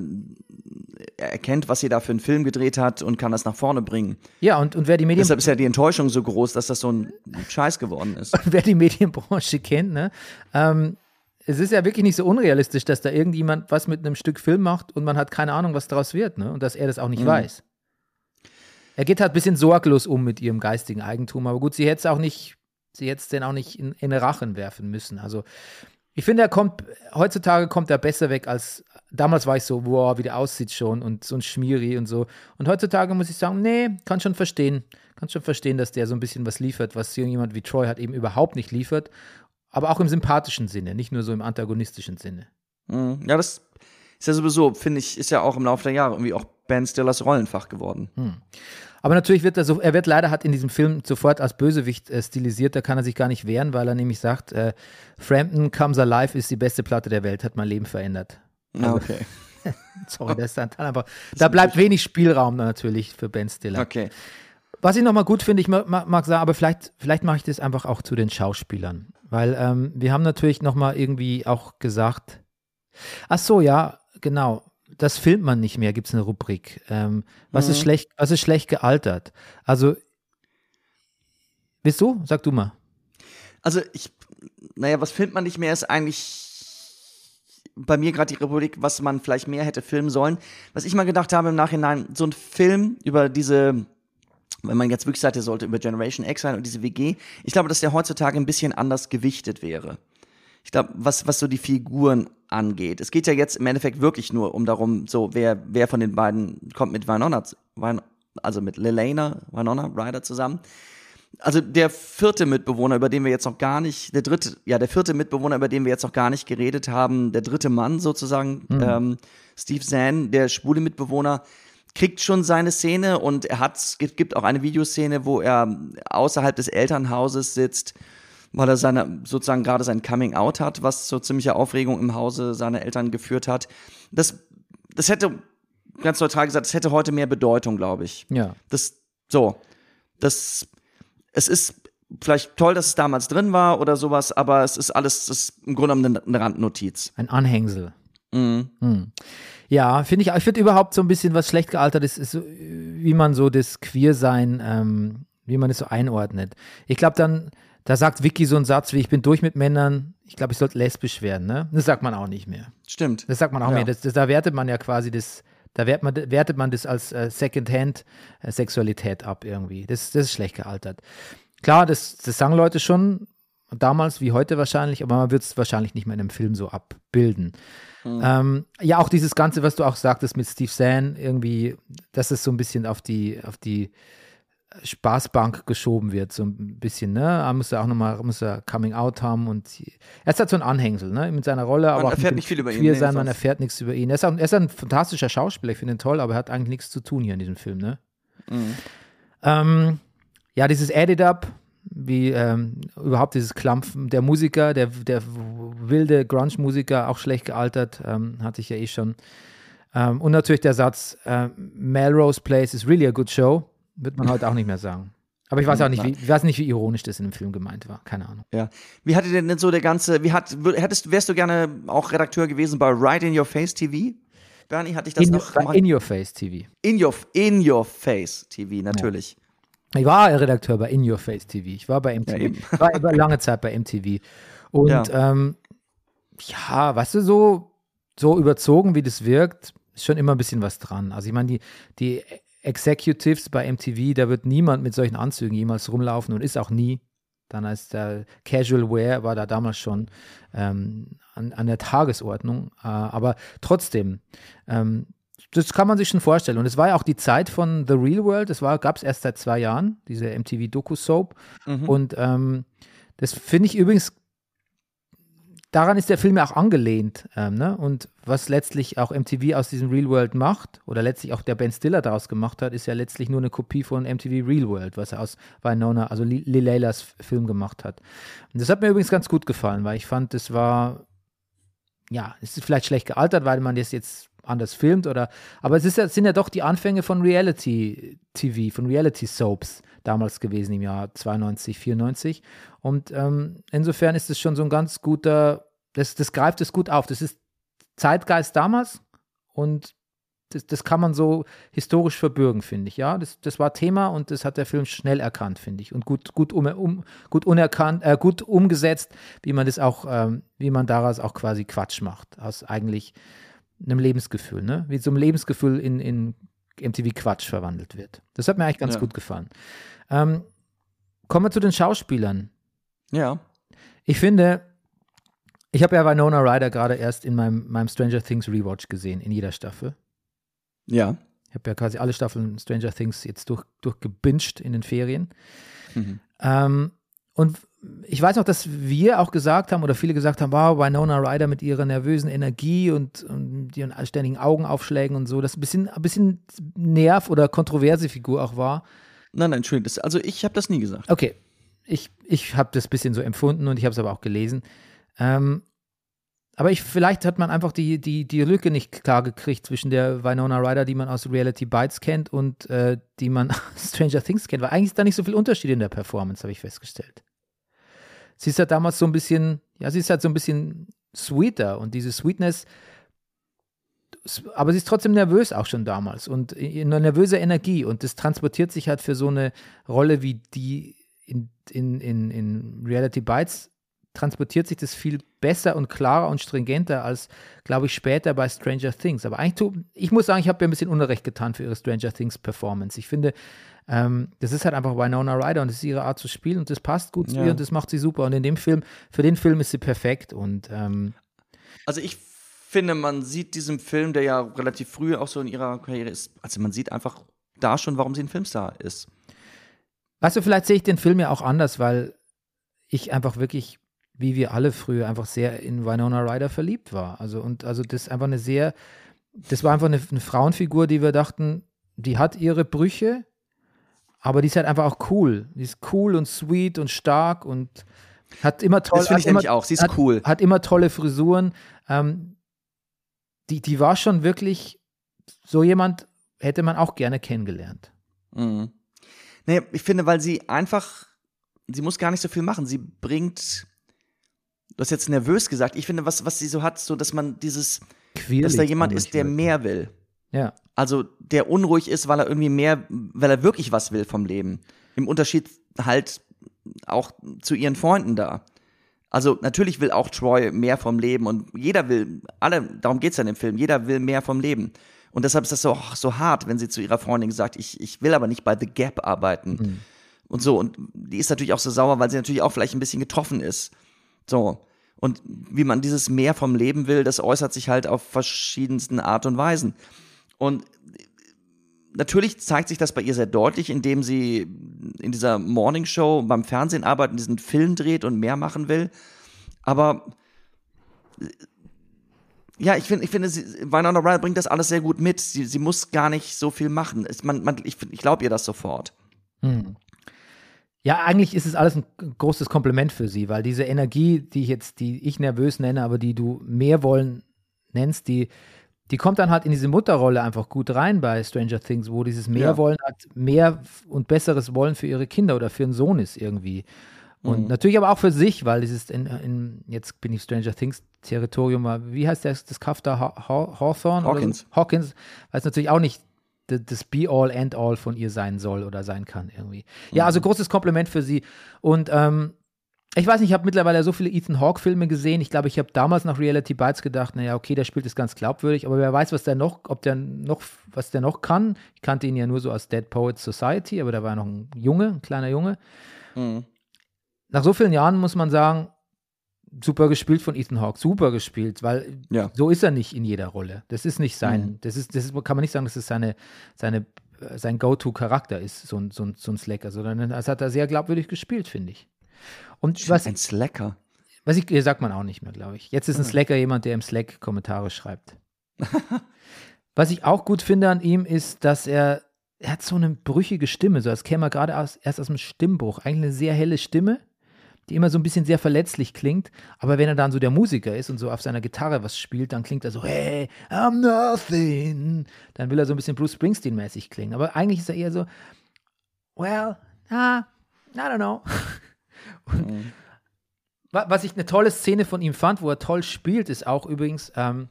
erkennt, was sie da für einen Film gedreht hat und kann das nach vorne bringen. Ja, und, und wer die Medien Deshalb ist ja die Enttäuschung so groß, dass das so ein Scheiß geworden ist. wer die Medienbranche kennt, ne? Ähm, es ist ja wirklich nicht so unrealistisch, dass da irgendjemand was mit einem Stück Film macht und man hat keine Ahnung, was daraus wird, ne? Und dass er das auch nicht weiß. Er geht halt ein bisschen sorglos um mit ihrem geistigen Eigentum, aber gut, sie hätte es auch nicht, sie hätte es denn auch nicht in, in Rachen werfen müssen. Also ich finde, er kommt, heutzutage kommt er besser weg als, damals war ich so, wow, wie der aussieht schon und so ein Schmieri und so. Und heutzutage muss ich sagen, nee, kann schon verstehen, kann schon verstehen, dass der so ein bisschen was liefert, was jemand wie Troy hat eben überhaupt nicht liefert. Aber auch im sympathischen Sinne, nicht nur so im antagonistischen Sinne. Mhm. Ja, das ist ja sowieso, finde ich, ist ja auch im Laufe der Jahre irgendwie auch Ben Stillers Rollenfach geworden. Aber natürlich wird er so, er wird leider hat in diesem Film sofort als Bösewicht äh, stilisiert, da kann er sich gar nicht wehren, weil er nämlich sagt, äh, Frampton Comes Alive ist die beste Platte der Welt, hat mein Leben verändert. Ja, okay. Sorry, das ist dann einfach, da bleibt wenig Spielraum natürlich für Ben Stiller. Okay. Was ich nochmal gut finde, ich mag, mag sagen, aber vielleicht, vielleicht mache ich das einfach auch zu den Schauspielern. Weil ähm, wir haben natürlich nochmal irgendwie auch gesagt, ach so, ja, genau, das filmt man nicht mehr, gibt es eine Rubrik. Ähm, was, ist schlecht, was ist schlecht gealtert? Also, willst du? Sag du mal. Also ich, naja, was filmt man nicht mehr, ist eigentlich bei mir gerade die Republik, was man vielleicht mehr hätte filmen sollen. Was ich mal gedacht habe im Nachhinein, so ein Film über diese, wenn man jetzt wirklich sagt, der sollte über Generation X sein und diese WG, ich glaube, dass der heutzutage ein bisschen anders gewichtet wäre. Ich glaube, was, was so die Figuren angeht. Es geht ja jetzt im Endeffekt wirklich nur um darum, so, wer, wer von den beiden kommt mit Winona, Win- also mit Lelena, Winona Ryder zusammen. Also der vierte Mitbewohner, über den wir jetzt noch gar nicht, der dritte, ja, der vierte Mitbewohner, über den wir jetzt noch gar nicht geredet haben, der dritte Mann sozusagen, ähm, Steve Zahn, der schwule Mitbewohner, kriegt schon seine Szene und er hat, es gibt auch eine Videoszene, wo er außerhalb des Elternhauses sitzt, weil er seine, sozusagen gerade sein Coming Out hat, was zu ziemlicher Aufregung im Hause seiner Eltern geführt hat. Das, das hätte, ganz neutral gesagt, das hätte heute mehr Bedeutung, glaube ich. Ja. Das, so, das, es ist vielleicht toll, dass es damals drin war oder sowas, aber es ist alles, das ist im Grunde genommen eine, Randnotiz. Ein Anhängsel. Mhm. Hm. Ja, finde ich, ich finde überhaupt so ein bisschen, was schlecht gealtert ist, ist wie man so das Queersein, ähm, wie man es so einordnet. Ich glaube dann, da sagt Vicky so einen Satz wie, ich bin durch mit Männern, ich glaube, ich sollte lesbisch werden, ne? Das sagt man auch nicht mehr. Stimmt. Das sagt man auch Ja. mehr. Das, das, da wertet man ja quasi das, da wertet man, wertet man das als äh, Second-Hand-Sexualität ab irgendwie. Das, das ist schlecht gealtert. Klar, das, das sagen Leute schon, damals wie heute wahrscheinlich, aber man wird es wahrscheinlich nicht mehr in einem Film so abbilden. Ähm, ja, auch dieses Ganze, was du auch sagtest mit Steve Zahn, irgendwie, dass es so ein bisschen auf die, auf die Spaßbank geschoben wird, so ein bisschen, ne? Er muss ja auch nochmal, muss er Coming Out haben und er ist halt so ein Anhängsel, ne? Mit seiner Rolle, aber auch erfährt mit nicht viel über ihn, nee, sein, man erfährt nichts über ihn. Er ist, auch, er ist ein fantastischer Schauspieler, ich finde ihn toll, aber er hat eigentlich nichts zu tun hier in diesem Film, ne? Mhm. Ähm, ja, dieses Edit-Up, wie ähm, überhaupt dieses Klampfen der Musiker, der, der wilde Grunge-Musiker, auch schlecht gealtert, ähm, hatte ich ja eh schon. Ähm, und natürlich der Satz, äh, Melrose Place is really a good show, wird man heute auch nicht mehr sagen. Aber ich weiß auch nicht, wie, ich weiß nicht, wie ironisch das in dem Film gemeint war. Keine Ahnung. Ja. Wie hatte denn so der ganze, wie hat, hättest, wärst du gerne auch Redakteur gewesen bei Right in Your Face TV? Bernie, hatte ich das In, noch? bei In Your Face TV. in, your, in Your Face TV, natürlich. Ich war Redakteur bei In Your Face TV. Ich war bei MTV. Ja, war über lange Zeit bei MTV. Und Ja. ja, ähm, ja weißt du, so, so überzogen, wie das wirkt, ist schon immer ein bisschen was dran. Also ich meine, die, die Executives bei MTV, da wird niemand mit solchen Anzügen jemals rumlaufen und ist auch nie. Dann als der Casual Wear war da damals schon ähm, an, an der Tagesordnung. Äh, aber trotzdem, ähm, das kann man sich schon vorstellen. Und es war ja auch die Zeit von The Real World. Das gab es erst seit zwei Jahren, diese MTV-Doku-Soap. Und ähm, das finde ich übrigens, daran ist der Film ja auch angelehnt. Ähm, ne? Und was letztlich auch MTV aus diesem Real World macht, oder letztlich auch der Ben Stiller daraus gemacht hat, ist ja letztlich nur eine Kopie von MTV Real World, was er aus Winona, also Li- Lileilas Film gemacht hat. Und das hat mir übrigens ganz gut gefallen, weil ich fand, das war, ja, es ist vielleicht schlecht gealtert, weil man das jetzt anders filmt oder, aber es ist ja, sind ja doch die Anfänge von Reality TV, von Reality Soaps damals gewesen im Jahr 92, 94 und ähm, insofern ist es schon so ein ganz guter, das, das greift es gut auf, das ist Zeitgeist damals und das, das kann man so historisch verbürgen, finde ich, ja, das, das war Thema und das hat der Film schnell erkannt, finde ich. Und gut, gut, um, um, gut unerkannt, äh, gut umgesetzt, wie man das auch, ähm, wie man daraus auch quasi Quatsch macht, aus eigentlich einem Lebensgefühl, ne? Wie so ein Lebensgefühl in, in MTV Quatsch verwandelt wird. Das hat mir eigentlich ganz Ja. gut gefallen. Ähm, kommen wir zu den Schauspielern. Ja. Ich finde, ich habe ja Winona Ryder gerade erst in meinem, meinem Stranger Things Rewatch gesehen, in jeder Staffel. Ja. Ich habe ja quasi alle Staffeln Stranger Things jetzt durch, durchgebinged in den Ferien. Mhm. Ähm, und ich weiß noch, dass wir auch gesagt haben oder viele gesagt haben, wow, Winona Ryder mit ihrer nervösen Energie und, und ihren ständigen Augenaufschlägen und so, das ein bisschen, ein bisschen Nerv- oder kontroverse Figur auch war. Nein, nein, Entschuldigung. Das, also ich habe das nie gesagt. Okay, ich, ich habe das ein bisschen so empfunden und ich habe es aber auch gelesen. Ähm, aber ich, vielleicht hat man einfach die, die, die Lücke nicht klar gekriegt zwischen der Winona Ryder, die man aus Reality Bites kennt und äh, die man aus Stranger Things kennt, weil eigentlich ist da nicht so viel Unterschied in der Performance, habe ich festgestellt. Sie ist halt damals so ein bisschen, ja, sie ist halt so ein bisschen sweeter und diese Sweetness, aber sie ist trotzdem nervös auch schon damals und in einer nervöser Energie und das transportiert sich halt für so eine Rolle wie die in, in, in, in Reality Bites transportiert sich das viel besser und klarer und stringenter als, glaube ich, später bei Stranger Things. Aber eigentlich, tu, ich muss sagen, ich habe ihr ein bisschen Unrecht getan für ihre Stranger Things Performance. Ich finde, ähm, das ist halt einfach Winona Ryder und das ist ihre Art zu spielen und das passt gut zu Ja. ihr und das macht sie super. Und in dem Film, für den Film ist sie perfekt und ähm, Also ich finde, man sieht diesem Film, der ja relativ früh auch so in ihrer Karriere ist, also man sieht einfach da schon, warum sie ein Filmstar ist. Weißt du, vielleicht sehe ich den Film ja auch anders, weil ich einfach wirklich, wie wir alle früher, einfach sehr in Winona Ryder verliebt war. Also, und also das ist einfach eine sehr, das war einfach eine, eine Frauenfigur, die wir dachten, die hat ihre Brüche, aber die ist halt einfach auch cool. Die ist cool und sweet und stark und hat immer toll. Das finde ich nämlich auch. Sie ist hat, cool. Hat immer tolle Frisuren. Ähm, die, die war schon wirklich so jemand, hätte man auch gerne kennengelernt. Mhm. Nee, ich finde, weil sie einfach, sie muss gar nicht so viel machen. Sie bringt, du hast jetzt nervös gesagt, ich finde, was, was sie so hat, so, dass man dieses, Queerlich dass da jemand ist, der mehr will. Ja. Also, der unruhig ist, weil er irgendwie mehr, weil er wirklich was will vom Leben. Im Unterschied halt auch zu ihren Freunden da. Also, natürlich will auch Troy mehr vom Leben und jeder will, alle, darum geht's ja in dem Film, jeder will mehr vom Leben. Und deshalb ist das so, so hart, wenn sie zu ihrer Freundin sagt, ich, ich will aber nicht bei The Gap arbeiten. und so. Und die ist natürlich auch so sauer, weil sie natürlich auch vielleicht ein bisschen getroffen ist. So. Und wie man dieses Mehr vom Leben will, das äußert sich halt auf verschiedensten Art und Weisen. Und natürlich zeigt sich das bei ihr sehr deutlich, indem sie in dieser Morning Show beim Fernsehen arbeitet, diesen Film dreht und mehr machen will. Aber ja, ich finde, ich finde, sie, Winona Ryder bringt das alles sehr gut mit. Sie, sie muss gar nicht so viel machen. Es, man, man, ich ich glaube ihr das sofort. Hm. Ja, eigentlich ist es alles ein großes Kompliment für sie, weil diese Energie, die ich jetzt, die ich nervös nenne, aber die du mehr wollen nennst, die, die kommt dann halt in diese Mutterrolle einfach gut rein bei Stranger Things, wo dieses Mehrwollen ja. halt mehr und besseres Wollen für ihre Kinder oder für einen Sohn ist irgendwie. Und mhm. natürlich aber auch für sich, weil dieses in, in, jetzt bin ich Stranger Things Territorium, wie heißt das, das Kaff da, Hawthorne? Hawkins. So? Hawkins, weil es natürlich auch nicht das Be-all, End-all von ihr sein soll oder sein kann irgendwie. Ja, also mhm. großes Kompliment für sie. Und ähm, ich weiß nicht, ich habe mittlerweile so viele Ethan Hawke-Filme gesehen. Ich glaube, ich habe damals nach Reality Bites gedacht, naja, okay, der spielt es ganz glaubwürdig, aber wer weiß, was der noch, ob der noch, was der noch kann. Ich kannte ihn ja nur so aus Dead Poets Society, aber da war noch ein Junge, ein kleiner Junge. Mhm. Nach so vielen Jahren muss man sagen, super gespielt von Ethan Hawke, super gespielt, weil ja. so ist er nicht in jeder Rolle. Das ist nicht sein, mhm. das ist, das ist, kann man nicht sagen, dass es seine, seine, äh, sein Go-To-Charakter ist, so ein, so, ein, so ein Slacker, sondern das hat er sehr glaubwürdig gespielt, finde ich. Und was ein Slacker. Was ich, sagt man auch nicht mehr, glaube ich. Jetzt ist ein ah. Slacker jemand, der im Slack Kommentare schreibt. was ich auch gut finde an ihm ist, dass er, er hat so eine brüchige Stimme, so als käme er gerade aus, erst aus dem Stimmbruch. Eigentlich eine sehr helle Stimme, die immer so ein bisschen sehr verletzlich klingt. Aber wenn er dann so der Musiker ist und so auf seiner Gitarre was spielt, dann klingt er so, hey, I'm nothing. Dann will er so ein bisschen Bruce Springsteen-mäßig klingen. Aber eigentlich ist er eher so, well, ah, I don't know. Mhm. Was ich eine tolle Szene von ihm fand, wo er toll spielt, ist auch übrigens, ähm,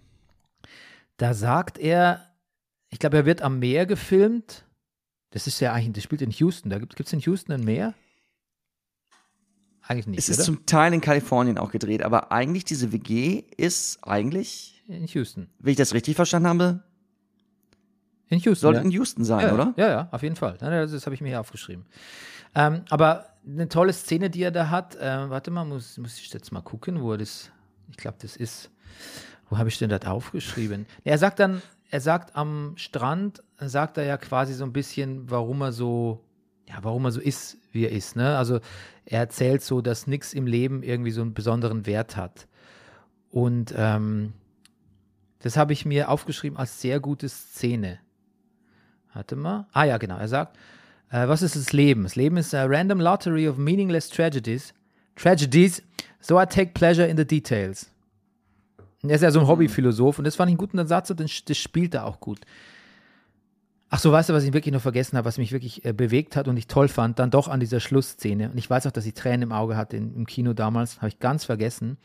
da sagt er, ich glaube, er wird am Meer gefilmt. Das ist ja eigentlich, das spielt in Houston. Da gibt es in Houston ein Meer? Eigentlich nicht. Es ist oder? zum Teil in Kalifornien auch gedreht, aber eigentlich diese WG ist eigentlich. In Houston. Wenn ich das richtig verstanden habe. In Houston. Soll ja. in Houston sein, ja, oder? Ja, ja, auf jeden Fall. Das habe ich mir hier aufgeschrieben. Ähm, aber eine tolle Szene, die er da hat. Äh, warte mal, muss, muss ich jetzt mal gucken, wo er das. Ich glaube, das ist. Wo habe ich denn das aufgeschrieben? Er sagt dann, er sagt am Strand, sagt er ja quasi so ein bisschen, warum er so, ja, warum er so ist, wie er ist. Ne? Also er erzählt so, dass nichts im Leben irgendwie so einen besonderen Wert hat. Und ähm, das habe ich mir aufgeschrieben als sehr gute Szene. Warte mal. Ah ja, genau. Er sagt, äh, was ist das Leben? Das Leben ist a random lottery of meaningless tragedies. Tragedies, so I take pleasure in the details. er ist ja so ein Hobbyphilosoph und das fand ich einen guten Satz und das spielt er auch gut. Ach so, weißt du, was ich wirklich noch vergessen habe, was mich wirklich äh, bewegt hat und ich toll fand, dann doch an dieser Schlussszene. Und ich weiß auch, dass ich Tränen im Auge hatte in, im Kino damals, habe ich ganz vergessen.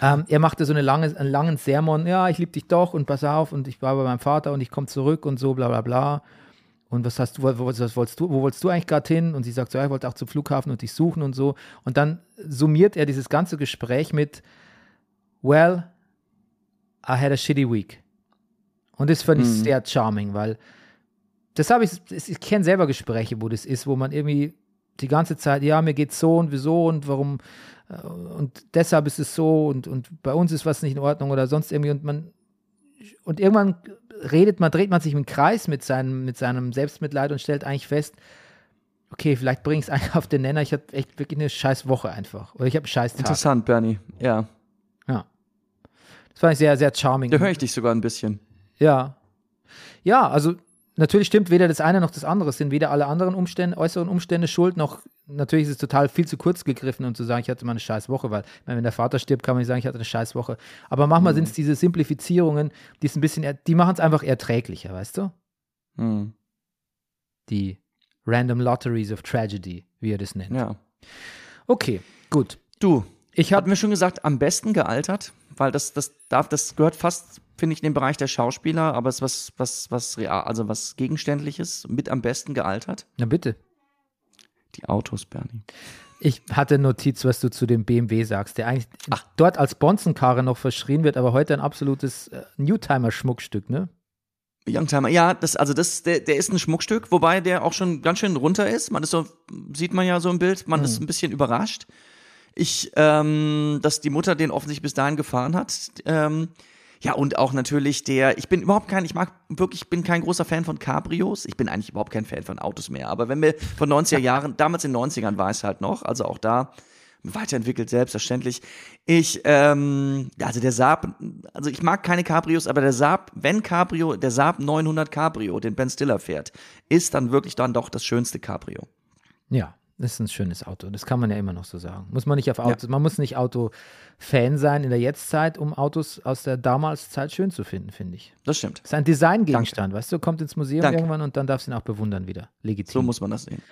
Ähm, er machte so eine lange, einen langen Sermon, ja, ich liebe dich doch und pass auf und ich war bei meinem Vater und ich komme zurück und so, bla bla bla und was hast du, wo, was wolltest du, wo wolltest du eigentlich gerade hin? Und sie sagt so, ja, ich wollte auch zum Flughafen und dich suchen und so. Und dann summiert er dieses ganze Gespräch mit, well, I had a shitty week. Und das fand ich mhm. sehr charming, weil das habe ich, ich kenne selber Gespräche, wo das ist, wo man irgendwie die ganze Zeit, ja, mir geht's so und wieso und warum äh, und deshalb ist es so und, und bei uns ist was nicht in Ordnung oder sonst irgendwie und man und irgendwann redet man, dreht man sich im Kreis mit seinem, mit seinem Selbstmitleid und stellt eigentlich fest, okay, vielleicht bringe ich es eigentlich auf den Nenner, ich hatte echt wirklich eine scheiß Woche einfach. Oder ich habe einen scheiß Tag. Interessant, Bernie, ja. Ja. Das fand ich sehr, sehr charming. Da höre ich dich sogar ein bisschen. Ja. Ja, also natürlich stimmt weder das eine noch das andere. Es sind weder alle anderen Umstände, äußeren Umstände schuld, noch natürlich ist es total viel zu kurz gegriffen, um zu sagen, ich hatte mal eine scheiß Woche, weil wenn der Vater stirbt, kann man nicht sagen, ich hatte eine scheiß Woche. Aber manchmal mhm. sind es diese Simplifizierungen, die es ein bisschen, die machen es einfach erträglicher, weißt du? Mhm. Die Random Lotteries of Tragedy, wie er das nennt. Ja. Okay, gut. Du, ich habe mir schon gesagt, am besten gealtert, weil das, das darf, das gehört fast finde ich, in den Bereich der Schauspieler, aber es ist was, was, was real, also was Gegenständliches, mit am besten gealtert. Na bitte. Die Autos, Bernie. Ich hatte Notiz, was du zu dem BMW sagst, der eigentlich Ach. dort als Bonzenkarre noch verschrien wird, aber heute ein absolutes äh, Newtimer-Schmuckstück, ne? Youngtimer, ja, das, also das, der, der ist ein Schmuckstück, wobei der auch schon ganz schön runter ist. Man ist so, sieht man ja so im Bild, man ist ein bisschen überrascht. Ich, ähm, dass die Mutter den offensichtlich bis dahin gefahren hat. Ähm, ja, und auch natürlich der, ich bin überhaupt kein, ich mag wirklich, ich bin kein großer Fan von Cabrios. Ich bin eigentlich überhaupt kein Fan von Autos mehr. Aber wenn wir von 90er Jahren, damals in den 90ern war es halt noch, also auch da weiterentwickelt, selbstverständlich. Ich, ähm, also der Saab, also ich mag keine Cabrios, aber der Saab, wenn Cabrio, der Saab 900 Cabrio, den Ben Stiller fährt, ist dann wirklich dann doch das schönste Cabrio. Ja, ist ein schönes Auto. Das kann man ja immer noch so sagen. Muss man nicht auf Autos, man muss nicht Auto-Fan sein in der Jetztzeit, um Autos aus der damals Zeit schön zu finden, finde ich. Das stimmt. Das ist ein Designgegenstand, weißt du, kommt ins Museum Danke. irgendwann und dann darfst du ihn auch bewundern wieder. Legitim. So muss man das sehen.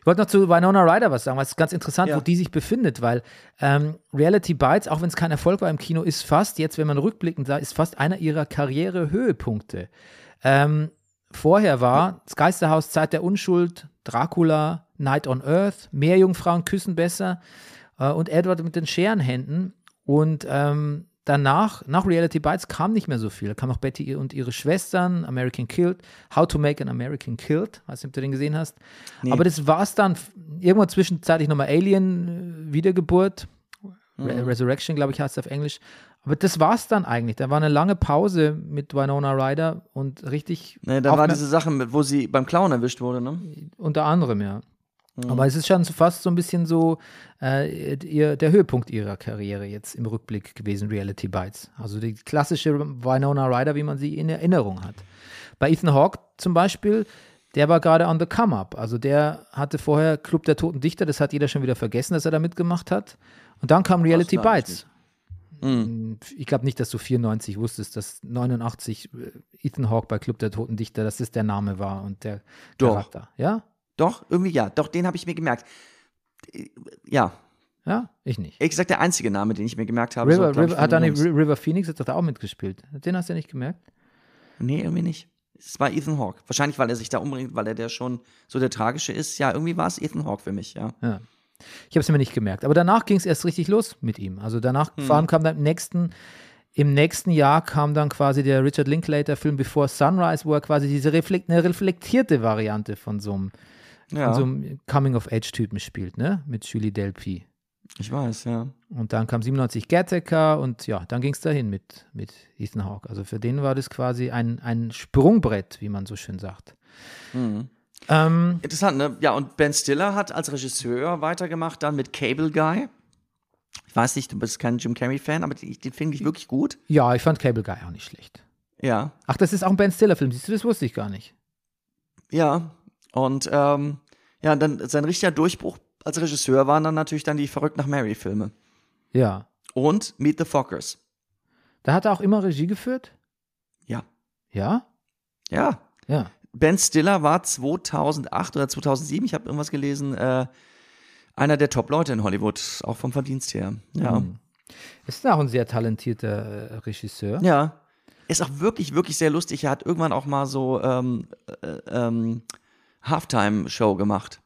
Ich wollte noch zu Winona Ryder was sagen, weil es ist ganz interessant, Ja. wo die sich befindet, weil ähm, Reality Bites, auch wenn es kein Erfolg war im Kino, ist fast, jetzt wenn man rückblickend sah, ist fast einer ihrer Karrierehöhepunkte. Ähm, vorher war das Geisterhaus, Zeit der Unschuld, Dracula, Night on Earth, Meerjungfrauen küssen besser äh, und Edward mit den Scherenhänden. Und ähm, danach, nach Reality Bites, kam nicht mehr so viel. Da kam auch Betty und ihre Schwestern, American Killed, How to Make an American Killed, weiß nicht, ob du den gesehen hast. Aber das war es dann. Irgendwann zwischenzeitlich nochmal Alien, äh, Wiedergeburt, Re Resurrection, glaube ich, heißt es auf Englisch. Aber das war es dann eigentlich. Da war eine lange Pause mit Winona Ryder und richtig. Ne, da war diese Sache, mit, wo sie beim Clown erwischt wurde, ne? unter anderem, ja. Mhm. Aber es ist schon fast so ein bisschen so äh, ihr, der Höhepunkt ihrer Karriere jetzt im Rückblick gewesen, Reality Bites. Also die klassische Winona Ryder, wie man sie in Erinnerung hat. Bei Ethan Hawke zum Beispiel, der war gerade on the come-up. Also der hatte vorher Club der Toten Dichter, das hat jeder schon wieder vergessen, dass er da mitgemacht hat. Und dann kam Reality Das weiß ich Bites. Ich glaube nicht, dass du 94 wusstest, dass 89 äh, Ethan Hawke bei Club der Toten Dichter, dass das der Name war und der Doch. Charakter. Ja? Doch, irgendwie ja. Doch, den habe ich mir gemerkt. Äh, Ja, Ja? Ich nicht. ehrlich gesagt der einzige Name, den ich mir gemerkt habe. River, so, ich, River, von hat den da Jungs. nicht River Phoenix hat doch da auch mitgespielt. Den hast du nicht gemerkt? Nee, irgendwie nicht. Es war Ethan Hawke. Wahrscheinlich, weil er sich da umbringt, weil er der schon so der Tragische ist. Ja, irgendwie war es Ethan Hawke für mich, ja. Ja. Ich habe es mir nicht gemerkt. Aber danach ging es erst richtig los mit ihm. Also danach, Hm. vor allem kam dann im nächsten, im nächsten Jahr kam dann quasi der Richard Linklater-Film Before Sunrise, wo er quasi diese reflekt, eine reflektierte Variante von so einem, Ja, so einem Coming-of-Age-Typen spielt, ne? Mit Julie Delpy. ich weiß, ja. Und dann kam 97 Gattaker und ja, dann ging es dahin mit, mit Ethan Hawke. Also für den war das quasi ein, ein Sprungbrett, wie man so schön sagt. Mhm. Ähm, Interessant, ne? Ja, und Ben Stiller hat als Regisseur weitergemacht, dann mit Cable Guy. Ich weiß nicht, du bist kein Jim Carrey-Fan, aber den, den finde ich wirklich gut. ja, ich fand Cable Guy auch nicht schlecht. Ja, Ach, das ist auch ein Ben Stiller-Film. Siehst du, das wusste ich gar nicht. ja. Und ähm, ja, dann sein richtiger Durchbruch als Regisseur waren dann natürlich dann die Verrückt nach Mary-Filme. Ja. Und Meet the Fockers. Da hat er auch immer Regie geführt? Ja. Ja? Ja. Ja. Ben Stiller war 2008 oder 2007, ich habe irgendwas gelesen, äh, einer der Top-Leute in Hollywood, auch vom Verdienst her. Ja. Mhm. Ist auch ein sehr talentierter äh, Regisseur. Ja. Ist auch wirklich, wirklich sehr lustig. Er hat irgendwann auch mal so ähm, äh, ähm, Halftime-Show gemacht.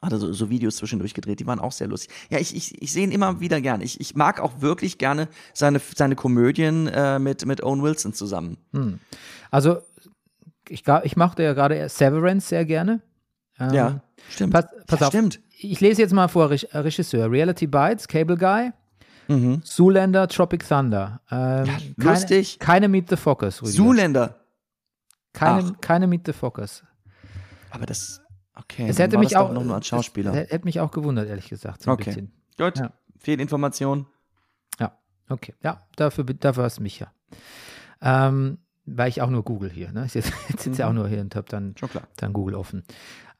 Hat er so, so Videos zwischendurch gedreht, die waren auch sehr lustig. Ja, ich, ich, ich sehe ihn immer wieder gern. Ich, ich mag auch wirklich gerne seine, seine Komödien äh, mit, mit Owen Wilson zusammen. Also, ich, ich mochte ja gerade Severance sehr gerne. Ähm, Ja, stimmt. Pass, pass ja, auf. Stimmt. Ich lese jetzt mal vor, äh, Regisseur. Reality Bites, Cable Guy, Mhm. Zoolander, Tropic Thunder. Ähm, lustig. Keine, keine Meet the Fockers. Zuländer. Keine, Ach. keine Meet the Fockers. Aber das, okay. Es hätte mich auch, noch nur als Schauspieler. Hätte mich auch gewundert, ehrlich gesagt, so Okay. bisschen. Gut, Ja. Fehlinformation. Ja, okay. Ja, dafür, dafür hast du mich ja. Ähm, weil ich auch nur Google hier, ne? Ich sitze jetzt sitze ja auch nur hier und habe dann, Schon klar. dann Google offen.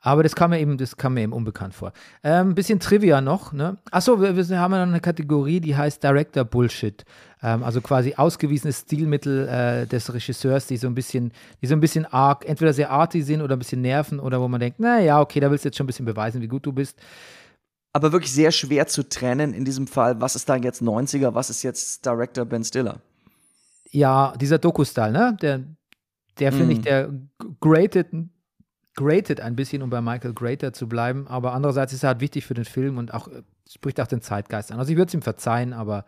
Aber das kam mir eben, das kam mir eben unbekannt vor. Ähm, bisschen Trivia noch, ne? Achso, wir, wir haben ja noch eine Kategorie, die heißt Director Bullshit. Ähm, also quasi ausgewiesenes Stilmittel äh, des Regisseurs, die so ein bisschen, die so ein bisschen arg, entweder sehr arty sind oder ein bisschen nerven oder wo man denkt, na ja, okay, da willst du jetzt schon ein bisschen beweisen, wie gut du bist. Aber wirklich sehr schwer zu trennen in diesem Fall, was ist da jetzt 90er, was ist jetzt Director Ben Stiller. Ja, dieser Doku-Style, ne? Der, der finde ich, Mm. der grated, grated ein bisschen, um bei Michael Grater zu bleiben. Aber andererseits ist er halt wichtig für den Film und auch äh, spricht auch den Zeitgeist an. Also ich würde es ihm verzeihen, aber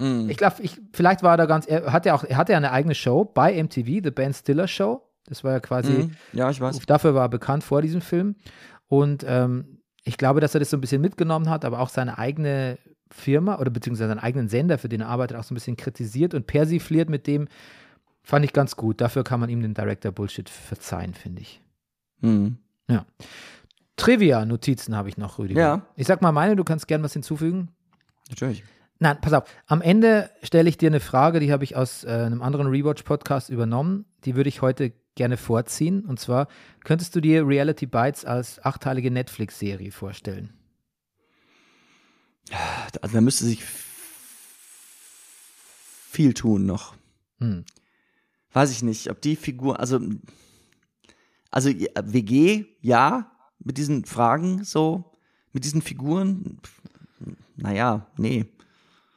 Ich glaube, ich, vielleicht war er da ganz, er hatte auch, er hatte ja eine eigene Show bei MTV, The Ben Stiller Show. Das war ja quasi, Mhm. Ja, ich weiß. dafür war er bekannt vor diesem Film. Und ähm, ich glaube, dass er das so ein bisschen mitgenommen hat, aber auch seine eigene Firma oder beziehungsweise seinen eigenen Sender, für den er arbeitet, auch so ein bisschen kritisiert und persifliert mit dem, fand ich ganz gut. Dafür kann man ihm den Director Bullshit verzeihen, finde ich. Mhm. Ja. Trivia-Notizen habe ich noch, Rüdiger. Ja. Ich sag mal meine, du kannst gern was hinzufügen. Natürlich. Nein, pass auf. Am Ende stelle ich dir eine Frage, die habe ich aus äh, einem anderen Rewatch-Podcast übernommen. Die würde ich heute gerne vorziehen. Und zwar, könntest du dir Reality Bites als achteilige Netflix-Serie vorstellen? Also da müsste sich viel tun noch. Hm. Weiß ich nicht, ob die Figur, also, also WG, ja, mit diesen Fragen so, mit diesen Figuren, naja, nee.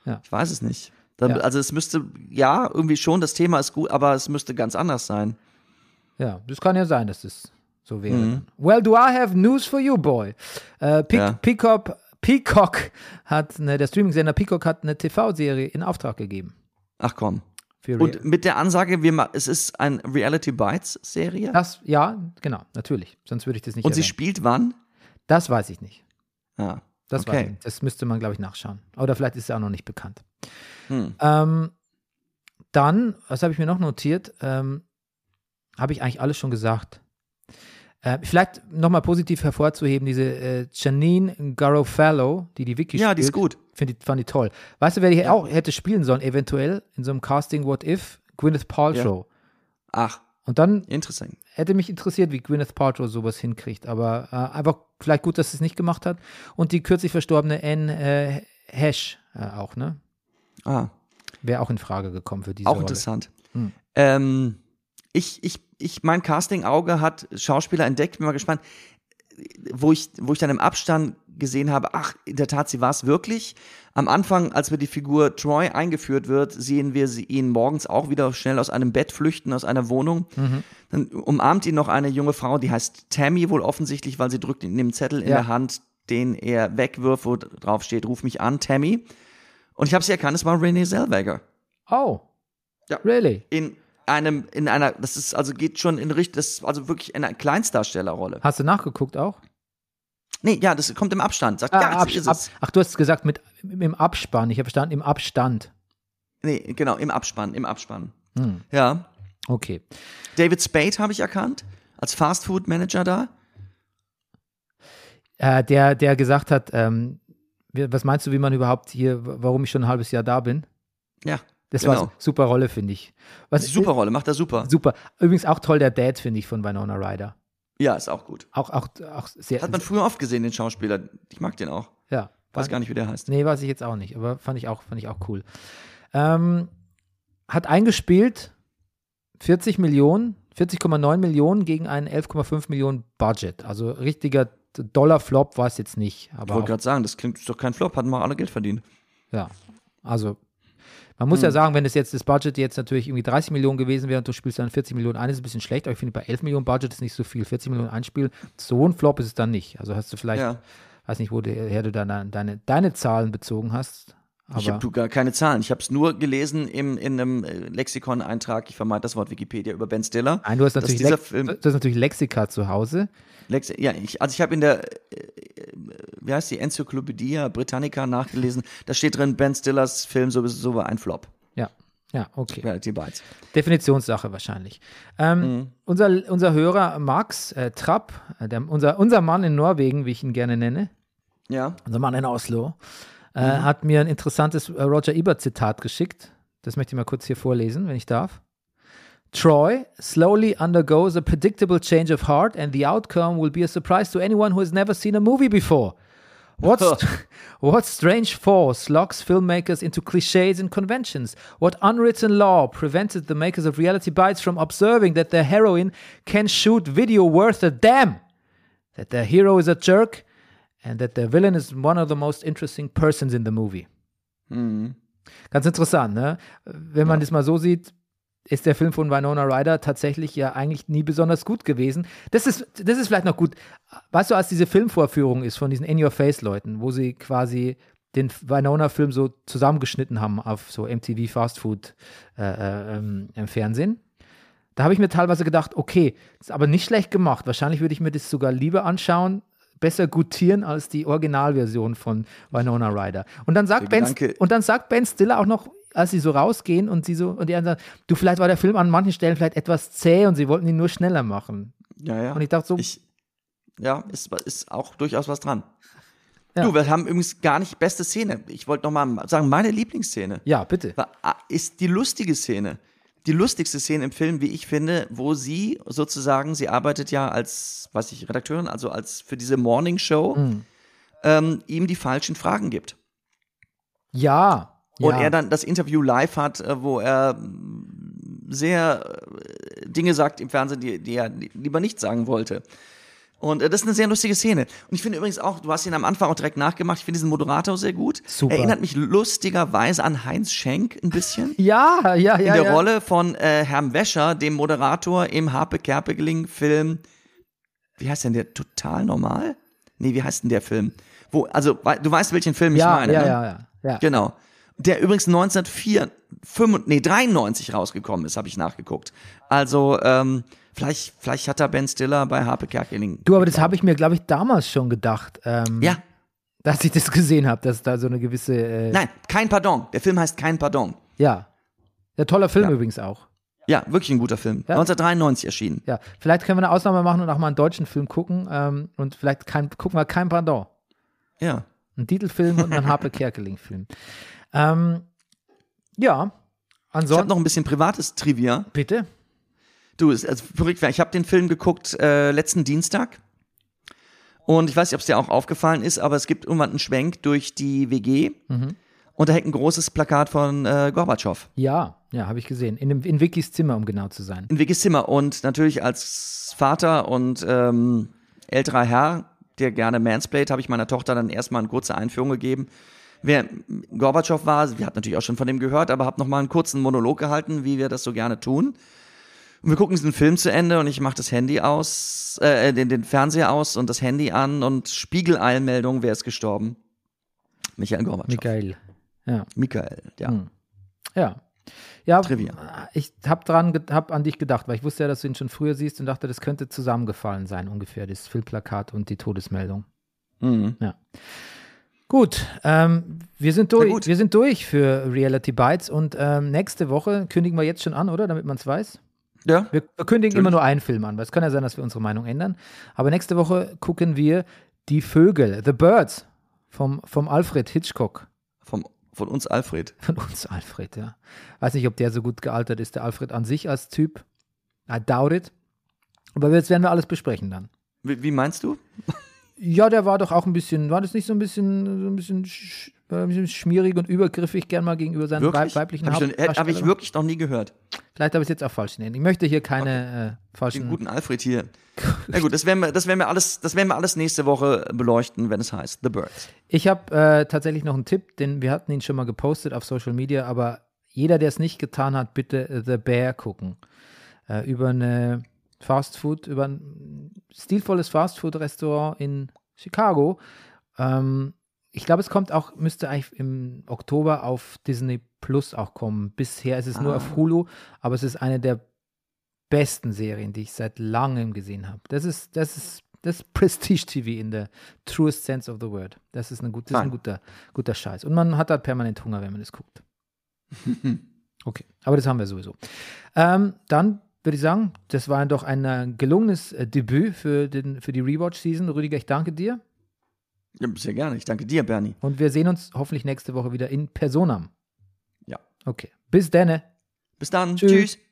Ja. Ich weiß es nicht. Da, Ja. Also es müsste, ja, irgendwie schon, das Thema ist gut, aber es müsste ganz anders sein. Ja, das kann ja sein, dass das so wäre. Mhm. Well, do I have news for you, boy? Äh, Pe Ja. Peacock, Peacock hat, eine, der Streaming-Sender Peacock hat eine TV-Serie in Auftrag gegeben. Ach komm. Und mit der Ansage, wir es ist ein Reality Bites Serie. das, ja, genau, natürlich. Sonst würde ich das nicht Und sie erwähnen. spielt wann? Das weiß ich nicht. Ah, Das, weiß ich okay. nicht. das müsste man, glaube ich, nachschauen. Oder vielleicht ist er auch noch nicht bekannt. Hm. Ähm, dann, was habe ich mir noch notiert? Ähm, habe ich eigentlich alles schon gesagt. Äh, vielleicht nochmal positiv hervorzuheben, diese äh, Janine Garofalo, die die Wiki Ja, die ist spielt. gut. Find die, fand die toll. Weißt du, wer die auch hätte spielen sollen, eventuell in so einem Casting What If? Gwyneth Paltrow. Ach, Und dann interessant. hätte mich interessiert, wie Gwyneth Paltrow sowas hinkriegt. Aber äh, einfach vielleicht gut, dass sie es nicht gemacht hat. Und die kürzlich verstorbene Anne äh, Hesh äh, auch, ne? Ah, Wäre auch in Frage gekommen für diese auch Rolle. interessant. Hm. Ähm, ich, ich, ich, mein Casting-Auge hat Schauspieler entdeckt, bin mal gespannt, wo ich, wo ich dann im Abstand gesehen habe, ach, in der Tat, sie war es wirklich. Am Anfang, als wir die Figur Troy eingeführt wird, sehen wir sie ihn morgens auch wieder schnell aus einem Bett flüchten, aus einer Wohnung. Mhm. Dann umarmt ihn noch eine junge Frau, die heißt Tammy wohl offensichtlich, weil sie drückt ihm einen Zettel in Ja. der Hand, den er wegwirft, wo drauf steht, ruf mich an, Tammy. Und ich habe sie erkannt, es war Renee Zellweger. Oh. Ja. Really? in einem, in einer, das ist, also geht schon in Richtung, das ist also wirklich in einer Kleinstdarstellerrolle. Hast du nachgeguckt auch? Nee, ja, das kommt im Abstand. Sagt, Ah, ja, das ist ab, es. ach, du hast gesagt mit im Abspann. Ich habe verstanden, im Abstand. Nee, genau, im Abspann, im Abspann. Hm. Ja. Okay. David Spade habe ich erkannt, als Fastfood-Manager da. Äh, der, der gesagt hat, ähm, was meinst du, wie man überhaupt hier, warum ich schon ein halbes Jahr da bin? Ja, Das war Genau. eine super Rolle, finde ich. Was, super Rolle, macht er super. Super. Übrigens auch toll der Dad, finde ich, von Winona Ryder. Ja, ist auch gut. Auch, auch, auch sehr. Hat man früher oft gesehen, den Schauspieler. Ich mag den auch. ja. Weiß gar nicht, wie der heißt. Nee, weiß ich jetzt auch nicht, aber fand ich auch, fand ich auch cool. Ähm, hat eingespielt 40 Millionen, 40,9 Millionen gegen einen 11,5 Millionen Budget. Also richtiger Dollar-Flop war es jetzt nicht. Ich wollte gerade sagen, das klingt ist doch kein Flop, hatten mal alle Geld verdient. ja, also man muss Hm. ja sagen, wenn es jetzt das Budget jetzt natürlich irgendwie 30 Millionen gewesen wäre und du spielst dann 40 Millionen ein, ist ein bisschen schlecht, aber ich finde bei 11 Millionen Budget ist nicht so viel. 40 Millionen einspielen, so ein Flop ist es dann nicht. Also hast du vielleicht, Ja. weiß nicht, woher du deine, deine, deine Zahlen bezogen hast. Aber Ich habe gar keine Zahlen. Ich habe es nur gelesen im, in einem äh, Lexikon-Eintrag. Ich vermeide das Wort Wikipedia über Ben Stiller. Nein, du hast natürlich, Lex du hast natürlich Lexika zu Hause. Lex ja, ich, also ich habe in der, äh, wie heißt die, Enzyklopädie Britannica nachgelesen, da steht drin, Ben Stillers Film sowieso war ein Flop. Ja, ja, okay. Reality Bites. Definitionssache wahrscheinlich. Ähm, Mhm. unser, unser Hörer Max äh, Trapp, äh, der, unser, unser Mann in Norwegen, wie ich ihn gerne nenne, Ja. unser Mann in Oslo, äh, Mhm. hat mir ein interessantes äh, Roger Ebert-Zitat geschickt. Das möchte ich mal kurz hier vorlesen, wenn ich darf. Troy slowly undergoes a predictable change of heart, and the outcome will be a surprise to anyone who has never seen a movie before. What, what strange force locks filmmakers into cliches and conventions? What unwritten law prevented the makers of Reality Bites from observing that their heroine can shoot video worth a damn? That their hero is a jerk and that their villain is one of the most interesting persons in the movie. Hmm. Ganz interessant, ne? Wenn man das mal so sieht, ist der Film von Winona Ryder tatsächlich ja eigentlich nie besonders gut gewesen. Das ist, das ist vielleicht noch gut. Weißt du, als diese Filmvorführung ist von diesen In-Your-Face-Leuten, wo sie quasi den Winona-Film so zusammengeschnitten haben auf so MTV Fast Food äh, äh, ähm, im Fernsehen. Da habe ich mir teilweise gedacht, okay, ist aber nicht schlecht gemacht. Wahrscheinlich würde ich mir das sogar lieber anschauen, besser gutieren als die Originalversion von Winona Ryder. Und dann sagt Der Ben Gedanke- und dann sagt Ben Stiller auch noch, als sie so rausgehen und sie so und die anderen sagen, du vielleicht war der Film an manchen Stellen vielleicht etwas zäh und sie wollten ihn nur schneller machen. Ja, ja. Und ich dachte so, Ich, ja, ist, ist auch durchaus was dran. Ja. Du, wir haben übrigens gar nicht beste Szene. Ich wollte noch mal sagen, meine Lieblingsszene ja, bitte. ah, ist die lustige Szene. Die lustigste Szene im Film, wie ich finde, wo sie sozusagen, sie arbeitet ja als, weiß ich, Redakteurin, also als für diese Morning Show, Mhm. ähm, ihm die falschen Fragen gibt. Ja. Und ja. er dann das Interview live hat, äh, wo er mm, sehr äh, Dinge sagt im Fernsehen, die, die er li- lieber nicht sagen wollte. Und äh, das ist eine sehr lustige Szene. Und ich finde übrigens auch, du hast ihn am Anfang auch direkt nachgemacht, ich finde diesen Moderator sehr gut. Super. Erinnert mich lustigerweise an Heinz Schenk ein bisschen. ja, ja, ja. in der ja. Rolle von äh, Herrn Wäscher, dem Moderator im Harpe Kerpeling-Film. Wie heißt denn der? Total normal? Nee, wie heißt denn der Film? Wo, also, du weißt, welchen Film ich Ja, meine, ja, ne? ja, ja, ja. Genau. Der übrigens 1994, nee, 93 rausgekommen ist, habe ich nachgeguckt. Also, ähm, vielleicht, vielleicht hat da Ben Stiller bei Harpe Kerkeling. Du, aber das habe ich mir, glaube ich, damals schon gedacht, ähm, Ja, dass ich das gesehen habe, dass da so eine gewisse, äh, nein, kein Pardon. Der Film heißt Kein Pardon. ja. Ja, toller Film Ja. übrigens auch. Ja, wirklich ein guter Film. Ja. 1993 erschienen. Ja, vielleicht können wir eine Ausnahme machen und auch mal einen deutschen Film gucken ähm, und vielleicht kein, gucken wir kein Pardon. Ja. Ein Titelfilm und einen Harpe Kerkeling-Film. Ähm, ja, Ich habe ansonsten, noch ein bisschen privates Trivia. bitte? Du, ist also verrückt. Ich habe den Film geguckt äh, letzten Dienstag. Und ich weiß nicht, ob es dir auch aufgefallen ist, aber es gibt irgendwann einen Schwenk durch die WG. Und da hängt ein großes Plakat von äh, Gorbatschow Ja, ja, habe ich gesehen. In, dem, in Vickys Zimmer, um genau zu sein. in Vickys Zimmer. Und natürlich als Vater und ähm, älterer Herr, der gerne mansplayt, habe ich meiner Tochter dann erstmal eine kurze Einführung gegeben. Wer Gorbatschow war, wir hat natürlich auch schon von dem gehört, aber habe nochmal einen kurzen Monolog gehalten, wie wir das so gerne tun. Und wir gucken diesen Film zu Ende und ich mache das Handy aus, äh, den, den Fernseher aus und das Handy an und Spiegeleilmeldung, wer ist gestorben? Michael Gorbatschow. Michael. Ja. Michael, ja. Hm. Ja. Ja, Trivia. ich habe dran, hab an dich gedacht, weil ich wusste ja, dass du ihn schon früher siehst und dachte, das könnte zusammengefallen sein, ungefähr, das Filmplakat und die Todesmeldung. Mhm. Gut, ähm, wir sind durch. Wir sind durch für Reality Bites und ähm, nächste Woche kündigen wir jetzt schon an, oder? Damit man es weiß. Ja, Wir, kündigen immer nur einen Film an, weil es kann ja sein, dass wir unsere Meinung ändern. Aber nächste Woche gucken wir Die Vögel, The Birds, vom, vom Alfred Hitchcock. vom, von uns Alfred. Von uns Alfred, ja. Weiß nicht, ob der so gut gealtert ist, der Alfred an sich als Typ. I doubt it. Aber jetzt werden wir alles besprechen dann. Wie, wie meinst du? Ja, der war doch auch ein bisschen, war das nicht so ein bisschen, so ein bisschen, sch, war ein bisschen schmierig und übergriffig gern mal gegenüber seinen Wirklich? weib weiblichen Habe ich, hab ich Hauptdarstellern? wirklich noch nie gehört. Vielleicht habe ich es jetzt auch falsch nennen. Ich möchte hier keine äh, Den falschen. guten Alfred hier. Na gut, das werden wir, das werden wir alles, das werden wir alles nächste Woche beleuchten, wenn es heißt The Birds. Ich habe äh, tatsächlich noch einen Tipp, denn wir hatten ihn schon mal gepostet auf Social Media, aber jeder, der es nicht getan hat, bitte äh, The Bear gucken. Äh, über eine Fast Food, über ein stilvolles Fast Food Restaurant in Chicago. Ähm, ich glaube, es kommt auch, müsste eigentlich im Oktober auf Disney Plus auch kommen. Bisher ist es nur Ah. auf Hulu, aber es ist eine der besten Serien, die ich seit langem gesehen habe. Das ist, das ist, das ist Prestige TV in der truest sense of the word. Das ist, eine gut, das ist ein guter, guter Scheiß. Und man hat halt permanent Hunger, wenn man das guckt. Okay, aber das haben wir sowieso. Ähm, dann würde ich sagen, das war doch ein äh, gelungenes äh, Debüt für, den, für die Rewatch-Season. Rüdiger, ich danke dir. Ja, sehr gerne. Ich danke dir, Bernie. Und wir sehen uns hoffentlich nächste Woche wieder in Personam. Ja. Okay, bis dann. Bis dann. Tschüss. Tschüss.